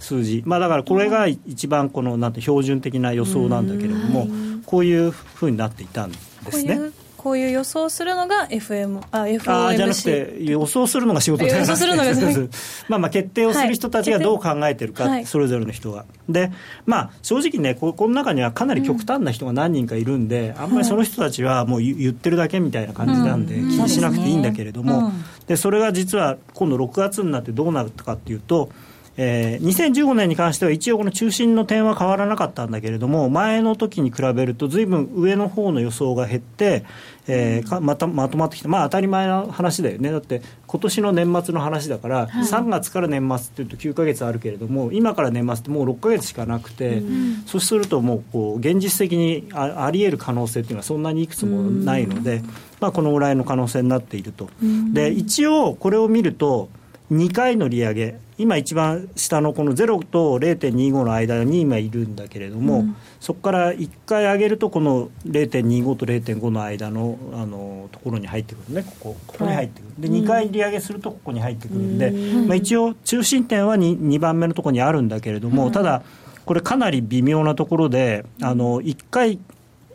数字、まあ、だからこれが一番このなんて標準的な予想なんだけれども、こういうふうになっていたんですね。こういう予想するのが FM あ FOMC あじゃなくて予想するのが仕事予想するのが まあまあ決定をする人たちがどう考えてるか、はい、それぞれの人が。でまあ正直ねここの中にはかなり極端な人が何人かいるんで、うん、あんまりその人たちはもう言ってるだけみたいな感じなんで、気にしなくていいんだけれども、でそれが実は今度6月になってどうなるかっていうとえー、2015年に関しては一応この中心の点は変わらなかったんだけれども前の時に比べるとずいぶん上の方の予想が減って、えー、かまたまとまってきた。まあ当たり前の話だよね。だって今年の年末の話だから、はい、3月から年末っていうと9か月あるけれども今から年末ってもう6か月しかなくて、うん、そうするともうこう現実的にああり得る可能性っていうのはそんなにいくつもないので、うん、まあ、このぐらいの可能性になっていると。うん、で一応これを見ると2回の利上げ。今一番下のこの0と0.25の間に今いるんだけれども、うん、そこから1回上げるとこの0.25と0.5の間のあのところに入ってくるね。ここここに入ってくる、で2回利上げするとここに入ってくるんで、うん、まあ、一応中心点は 2, 2番目のところにあるんだけれども、うん、ただこれかなり微妙なところであの1回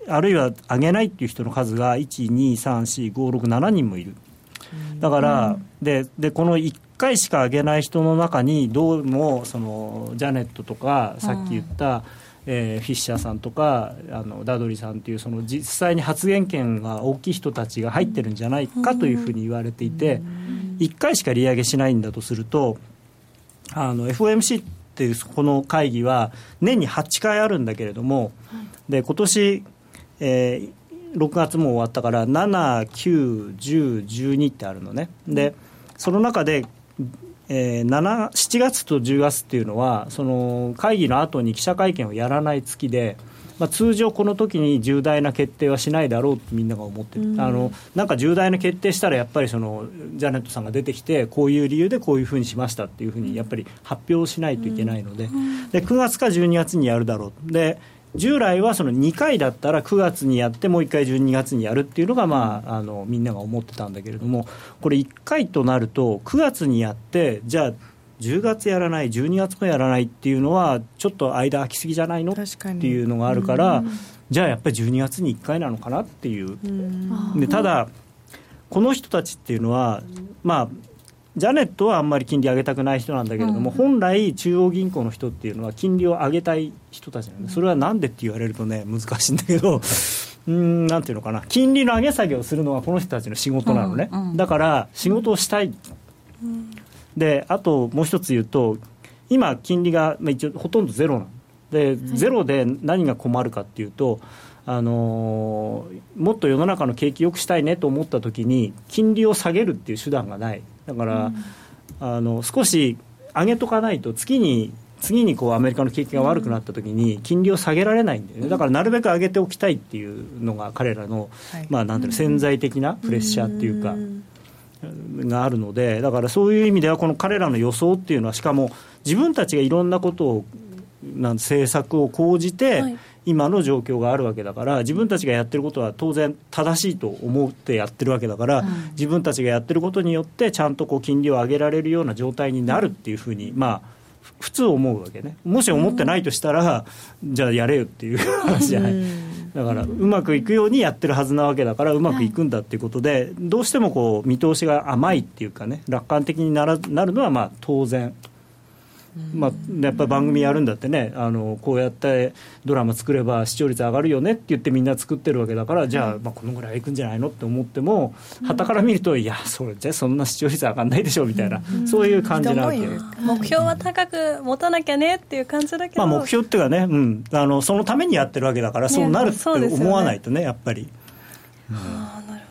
あるいは上げないっていう人の数が1 2 3 4 5 6 7人もいる。だから、ででこの1回しか上げない人の中にどうもそのジャネットとかさっき言った、えー、フィッシャーさんとかあのダドリさんっていうその実際に発言権が大きい人たちが入ってるんじゃないかというふうに言われていて、1回しか利上げしないんだとするとあの FOMC っていうこの会議は年に8回あるんだけれども、で今年、えー、6月も終わったから7、9、10、12ってあるのね。でその中でえー、7, 7月と10月っていうのはその会議の後に記者会見をやらない月で、まあ、通常この時に重大な決定はしないだろうってみんなが思ってる、うん、あのなんか重大な決定したらやっぱりそのジャネットさんが出てきてこういう理由でこういうふうにしましたっていうふうにやっぱり発表しないといけないので,、で9月か12月にやるだろう。で従来はその2回だったら9月にやってもう1回12月にやるっていうのが、まあ、あのみんなが思ってたんだけれどもこれ1回となると9月にやってじゃあ10月やらない12月もやらないっていうのはちょっと間空きすぎじゃないの？っていうのがあるから、じゃあやっぱり12月に1回なのかなっていう。でただこの人たちっていうのはまあジャネットはあんまり金利上げたくない人なんだけれども、うん、本来、中央銀行の人っていうのは金利を上げたい人たちなんで、それはなんでって言われるとね、難しいんだけど、うんなんていうのかな、金利の上げ下げをするのはこの人たちの仕事なのね、うんうん、だから仕事をしたい、うん、であともう一つ言うと、今、金利が、まあ、一応ほとんどゼロなの。で、ゼロで何が困るかっていうと、あのー、もっと世の中の景気よくしたいねと思ったときに、金利を下げるっていう手段がない。だから、うん、あの少し上げとかないと月に次にこうアメリカの景気が悪くなったときに金利を下げられないんで、ね、だからなるべく上げておきたいっていうのが彼らの、まあ、なんていうの潜在的なプレッシャーっていうか。があるのでだからそういう意味ではこの彼らの予想っていうのはしかも自分たちがいろんなことをなん政策を講じて、今の状況があるわけだから自分たちがやってることは当然正しいと思ってやってるわけだから、うん、自分たちがやってることによってちゃんとこう金利を上げられるような状態になるっていうふうに、まあ普通思うわけね。もし思ってないとしたら、うん、じゃあやれよっていう 話じゃない。だからうまくいくようにやってるはずなわけだからうまくいくんだっていうことでどうしてもこう見通しが甘いっていうかね楽観的にならなるのはまあ当然まあ、やっぱり番組やるんだってね。あのこうやってドラマ作れば視聴率上がるよねって言ってみんな作ってるわけだからじゃあ,、まあこのぐらいいくんじゃないのって思ってもはたから見るといやそれじゃそんな視聴率上がんないでしょみたいな、そういう感じなわけ。目標は高く持たなきゃねっていう感じだけど、まあ、目標っていうかね、うん、あのそのためにやってるわけだからそうなるって思わないとねやっぱり。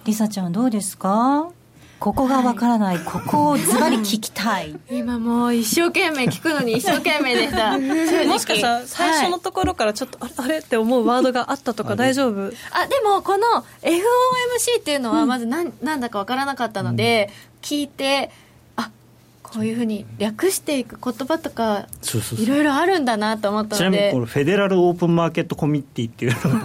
りさちゃんどうですか？ここがわからない、はい、ここをズバリ聞きたい。今もう一生懸命聞くのに一生懸命でした。もしかしたら最初のところからちょっと、はい、あれ？あれ？って思うワードがあったとか大丈夫？あでもこの FOMC っていうのはまず何,、なんだかわからなかったので、聞いてあこういうふうに略していく言葉とかいろいろあるんだなと思ったので。ちなみにこのフェデラルオープンマーケットコミッティっていうの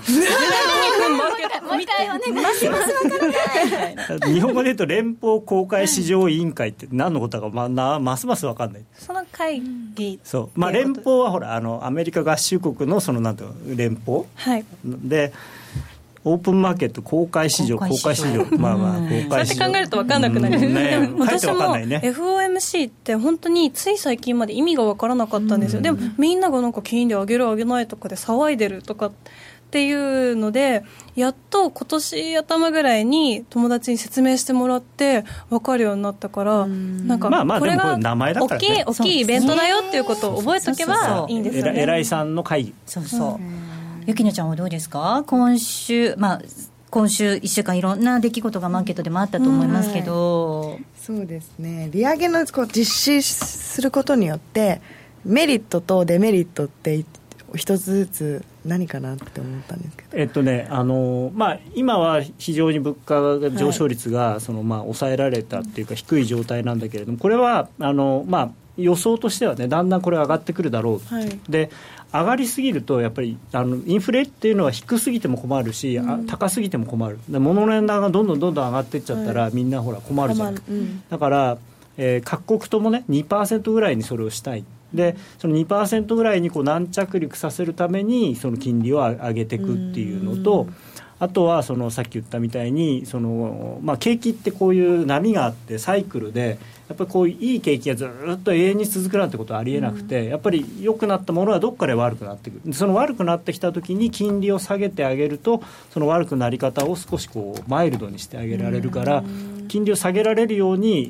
もう一回お願いします日本語で言うと連邦公開市場委員会って何のことか、まあ、なますます分かんない。その会議そう、まあ、連邦はほらあのアメリカ合衆国のそのなんていうの連邦、はい、でオープンマーケット公開市場公開市場。まあまあ公開市場。そうやって考えると分かんなくなる、ね、私も FOMC って本当につい最近まで意味が分からなかったんですよ、でもみんながなんか金利上げる上げないとかで騒いでるとかっていうのでやっと今年頭ぐらいに友達に説明してもらって分かるようになったからなんかこれが大きい大きいイベントだよっていうことを覚えとけばいいんですよね。偉いさんの会議。そうそうゆきのちゃんはどうですか？今週まあ今週1週間いろんな出来事がマーケットでもあったと思いますけど、そうですね。利上げのこう実施することによってメリットとデメリットって一つずつ何かなって思ったんですけど、えっとねあのまあ、今は非常に物価上昇率がその、まあ、抑えられたっていうか、低い状態なんだけれども、これはあの、まあ、予想としてはね、だんだんこれ上がってくるだろう、はい、で上がりすぎると、やっぱりあのインフレっていうのは低すぎても困るし、うん、高すぎても困る、物の値段がどんどんどんどん上がっていっちゃったら、はい、みんなほら困るじゃん。うん、だから、えー、各国ともね、2%ぐらいにそれをしたい。でその2%ぐらいにこう軟着陸させるためにその金利を上げていくっていうのと。あとはそのさっき言ったみたいにその、まあ、景気ってこういう波があってサイクルでやっぱりこういい景気がずっと永遠に続くなんてことはありえなくて、やっぱり良くなったものはどっかで悪くなってくるその悪くなってきた時に金利を下げてあげるとその悪くなり方を少しこうマイルドにしてあげられるから金利を下げられるように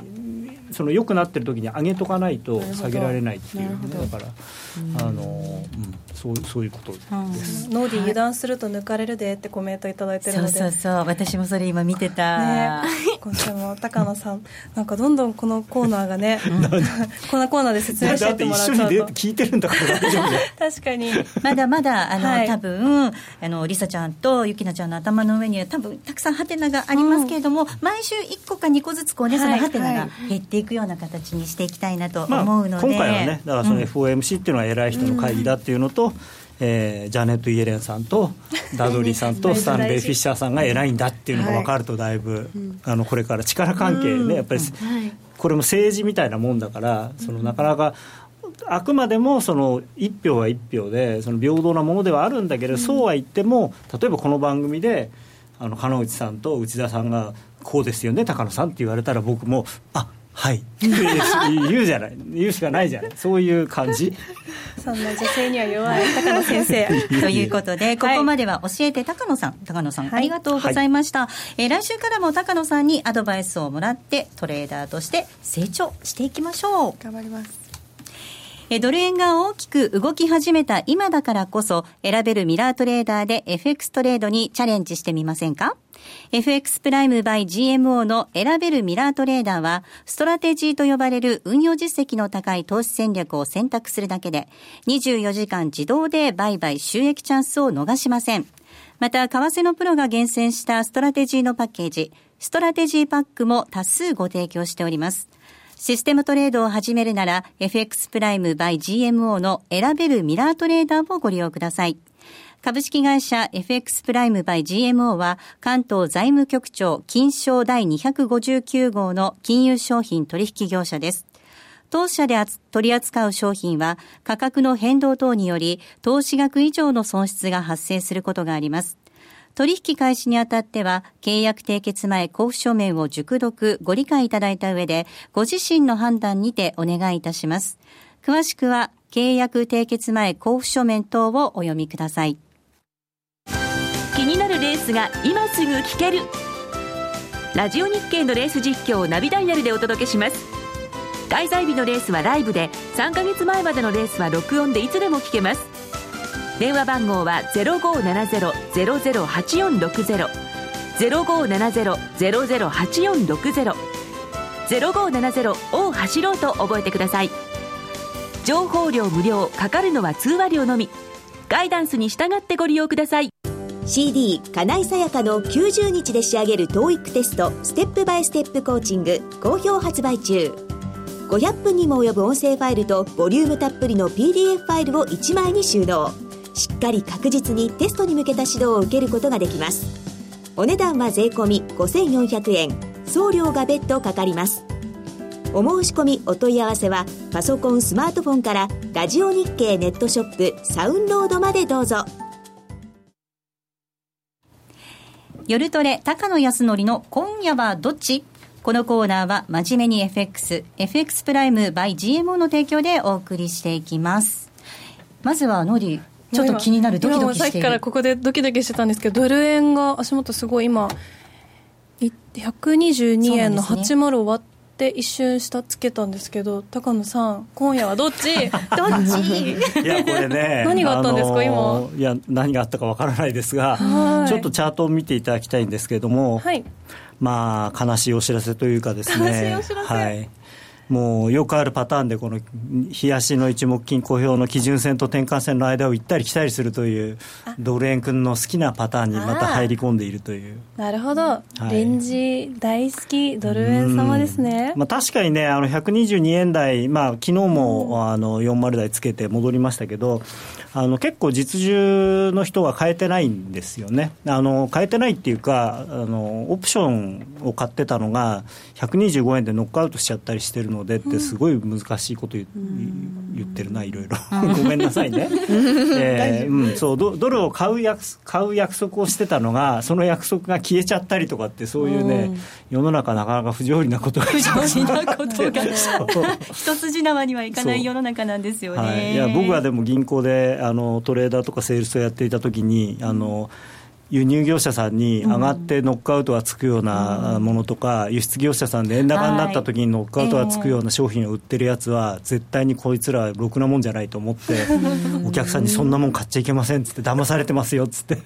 その良くなってる時に上げとかないと下げられないっていう、ね、だから、あの、うん、そうそういうことです、ノーディ油断すると抜かれるでってコメント頂いてるので。そうそうそう。私もそれ今見てた、ね、今週も高野さんなんかどんどんこのコーナーがね このコーナーで説明してってもらっちゃうと聞いてるんだから大丈夫。確かに。まだまだあの、はい、多分あのりさちゃんとゆきなちゃんの頭の上には多分たくさんハテナがありますけれども、うん、毎週1個か2個ずつこうねそのハテナが減っていくような形にしていきたいなと思うので、まあ、今回はねだからその FOMC っていうのは偉い人の会議だっていうのと、うんえー、ジャネット・イエレンさんと ダドリーさんとスタンレー・フィッシャーさんが偉いんだっていうのが分かるとだいぶ、あのこれから力関係ねやっぱり、これも政治みたいなもんだからそのなかなかあくまでもその1票は1票でその平等なものではあるんだけど、そうは言っても例えばこの番組であの金内さんと内田さんがこうですよね高野さんって言われたら僕もあはい。言うじゃない。言うしかないじゃない。そういう感じ。そんな女性には弱い高野先生ということでここまでは教えて高野さん。高野さん、はい、ありがとうございました、はい、えー、来週からも高野さんにアドバイスをもらってトレーダーとして成長していきましょう。頑張りますえドル円が大きく動き始めた今だからこそ選べるミラートレーダーで FX トレードにチャレンジしてみませんか？FX プライム by GMO の選べるミラートレーダーは、ストラテジーと呼ばれる運用実績の高い投資戦略を選択するだけで、24時間自動で売買収益チャンスを逃しません。また、為替のプロが厳選したストラテジーのパッケージ、ストラテジーパックも多数ご提供しております。システムトレードを始めるなら、FX プライム by GMO の選べるミラートレーダーをご利用ください。株式会社 FX プライムバイ GMO は関東財務局長金賞第259号の金融商品取引業者です。当社で取り扱う商品は価格の変動等により投資額以上の損失が発生することがあります。取引開始にあたっては、契約締結前交付書面を熟読、ご理解いただいた上で、ご自身の判断にてお願いいたします。詳しくは、契約締結前交付書面等をお読みください。気になるレースが今すぐ聞けるラジオ日経のレース実況をナビダイヤルでお届けします開催日のレースはライブで3ヶ月前までのレースは録音でいつでも聞けます電話番号は0570-008460 0570-008460 0570を走ろうと覚えてください。情報量無料かかるのは通話料のみ。ガイダンスに従ってご利用ください。CD 金井さやかの90日で仕上げる TOEIC テストステップバイステップコーチング好評発売中。500分にも及ぶ音声ファイルとボリュームたっぷりの PDF ファイルを1枚に収納。しっかり確実にテストに向けた指導を受けることができます。お値段は税込5400円。送料が別途かかります。お申し込みお問い合わせはパソコンスマートフォンからラジオ日経ネットショップサウンロードまでどうぞ。夜トレ高野康則の今夜はどっち？このコーナーは真面目に FX、FX プライム by GMO の提供でお送りしていきます。まずはノリ、ちょっと気になるドキドキしてさっきからここでドキドキしてたんですけど、ドル円が足元すごい今、122円の80割っって一瞬下つけたんですけど高野さん今夜はどっち？どっち？いやこれね何があったんですか、あのー、今？いや何があったかわからないですがちょっとチャートを見ていただきたいんですけれども、はい、まあ悲しいお知らせというかですね。はいもうよくあるパターンで、この冷やしの一目金公表の基準線と転換線の間を行ったり来たりするという、ドル円君の好きなパターンにまた入り込んでいるという。なるほど、はい、レンジ大好き、ドル円様ですね。まあ、確かにね、あの122円台、まあ昨日もあの40台つけて戻りましたけど、あの結構実需の人は変えてないんですよね、あの変えてないっていうかあの、オプションを買ってたのが、125円でノックアウトしちゃったりしてるのでって、すごい難しいこと言,、言ってるな、いろいろ、ごめんなさいね、えーうん、そうドルを買う約買う約束をしてたのが、その約束が消えちゃったりとかって、そういうね、世の中、なかなか不条理なことが不条理なことが、一筋縄にはいかない世の中なんですよね。はい、いや僕はでも銀行であのトレーダーとかセールスをやっていたときに、あの輸入業者さんに上がってノックアウトがつくようなものとか、輸出業者さんで円高になったときにノックアウトがつくような商品を売ってるやつは、絶対にこいつらろくなもんじゃないと思って、お客さんにそんなもん買っちゃいけませんっつって、騙されてますよっつって、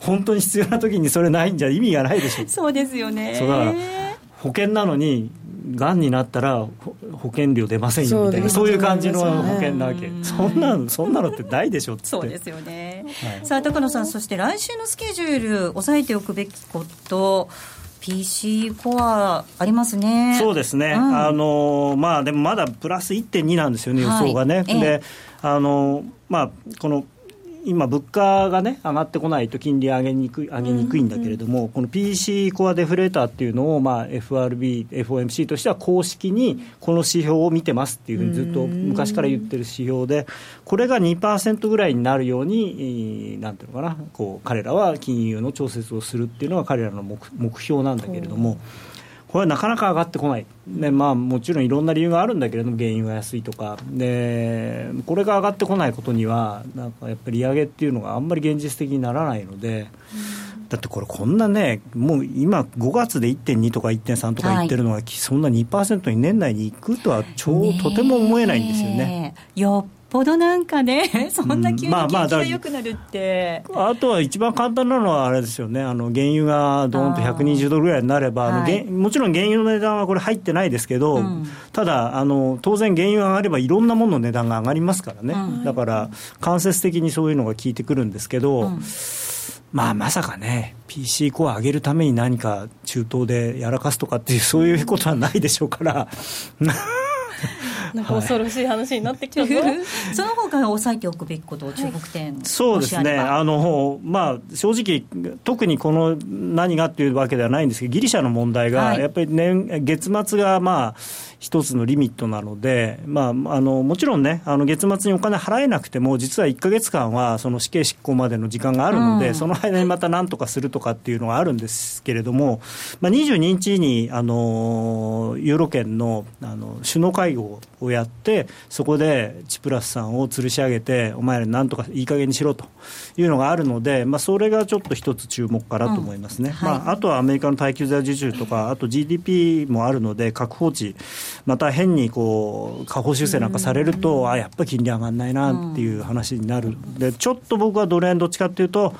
本当に必要なときにそれないんじゃ意味がないでしょ。そうですよね。そうだから保険なのにがんになったら保険料出ませんよみたいなそういう感じの保険なわけ、そんなそんなのってないでしょって。そうですよね、はい、さあ高野さんそして来週のスケジュール押さえておくべきこと PC コアありますね。そうですね、うん、あのまあでもまだプラス1.2なんですよね予想がね、はい、であのまあこの今、物価がね、上がってこないと金利上げにくい上げにくいんだけれども、うんうん、この PC コアデフレーターっていうのを、まあ、FRB、FOMC としては公式にこの指標を見てますっていうふうにずっと昔から言ってる指標で、これが2%ぐらいになるように、なんていうのかな、こう彼らは金融の調節をするっていうのが彼らの目目標なんだけれども。これはなかなか上がってこない、でまあ、もちろんいろんな理由があるんだけれども、原油が安いとかで、これが上がってこないことには、なんかやっぱり利上げっていうのがあんまり現実的にならないので。だってこれ、こんなね、もう今、5月で1.2とか1.3とか言ってるのは、はい、そんな2%に年内にいくとは超、とても思えないんですよね。よっぽどなんかね、そんな急に景気が良くなるって、まあまあ、あとは一番簡単なのはあれですよね、あの原油がどーんと120ドルぐらいになれば、あのもちろん原油の値段はこれ入ってないですけど、うん、ただあの、当然、原油が上がればいろんなものの値段が上がりますからね、うん、だから間接的にそういうのが効いてくるんですけど、うん、まあ、まさかね、PC コア上げるために何か中東でやらかすとかっていう、そういうことはないでしょうから。なんか恐ろしい話になってきたぞ、はい、その他押さえておくべきこと注目点、はい、そうですね。あの、まあ、正直特にこの何がっていうわけではないんですけどギリシャの問題が、やっぱり年月末がまあ一つのリミットなので、まあ、あのもちろんね、あの月末にお金払えなくても、実は1か月間はその死刑執行までの時間があるので、うん、その間にまたなんとかするとかっていうのがあるんですけれども、まあ、22日にあのユーロ圏のあの首脳会合をやって、そこでチプラスさんを吊るし上げて、お前らなんとかいい加減にしろというのがあるので、まあ、それがちょっと一つ注目かなと思いますね。うん。はい、まあ、あとはアメリカの耐久財受注とか、あと GDP もあるので、確放値、また変にこう下方修正なんかされると、あやっぱり金利上がらないなっていう話になる、でちょっと僕はドル円どっちかっていうと、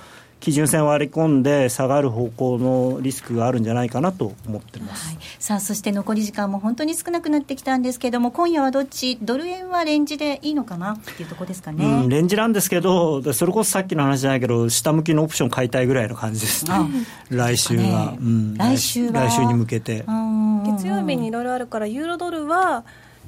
基準線を割り込んで下がる方向のリスクがあるんじゃないかなと思ってます、はい、さあそして残り時間も本当に少なくなってきたんですけれども今夜はどっちドル円はレンジでいいのかなっていうところですかね、うん、レンジなんですけどそれこそさっきの話じゃないけど下向きのオプション買いたいぐらいの感じですね。来週は、ね。うん、来週は。来週に向けて。月曜日にいろいろあるからユーロドルは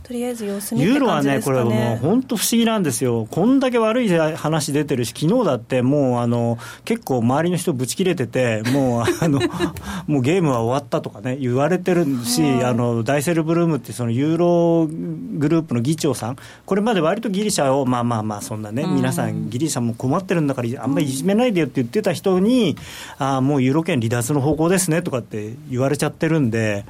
とりあえず様子見、ね、ユーロはね、これもう本当不思議なんですよ、こんだけ悪い話出てるし、昨日だってもうあの結構、周りの人ぶち切れてて、もうあの もうゲームは終わったとかね、言われてるし、あのダイセルブルームってそのユーログループの議長さん、これまで割とギリシャを、まあまあまあ、そんなね、皆さん、ギリシャも困ってるんだから、あんまりいじめないでよって言ってた人に、あもうユーロ圏離脱の方向ですねとかって言われちゃってるんで。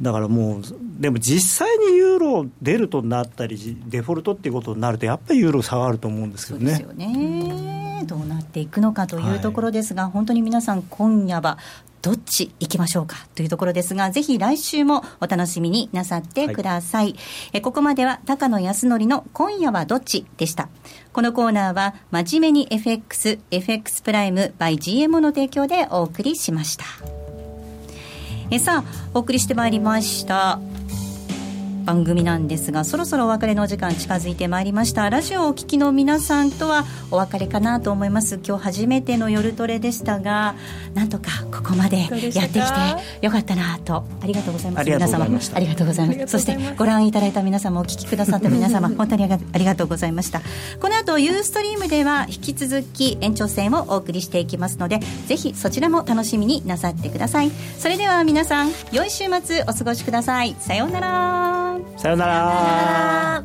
だからもう、でも実際にユーロ出るとなったり、デフォルトっていうことになると、やっぱりユーロ下がると思うんですけどね。そうですよねどうなっていくのかというところですが、はい、本当に皆さん、今夜はどっち行きましょうかというところですが、ぜひ来週もお楽しみになさってください。はい、えここまでは高野康則の今夜はどっちでした。このコーナーは、真面目に FX、FX プライム by GMO の提供でお送りしました。えさあお送りしてまいりました。番組なんですがそろそろお別れの時間近づいてまいりました。ラジオをお聞きの皆さんとはお別れかなと思います。今日初めての夜トレでしたがなんとかここまでやってきてよかったなと。ありがとうございます。皆様ありがとうございます。そしてご覧いただいた皆様お聞きくださった皆様本当にありがとうございました。この後ユーストリームでは引き続き延長戦をお送りしていきますのでぜひそちらも楽しみになさってください。それでは皆さん良い週末お過ごしください。さようならさよなら。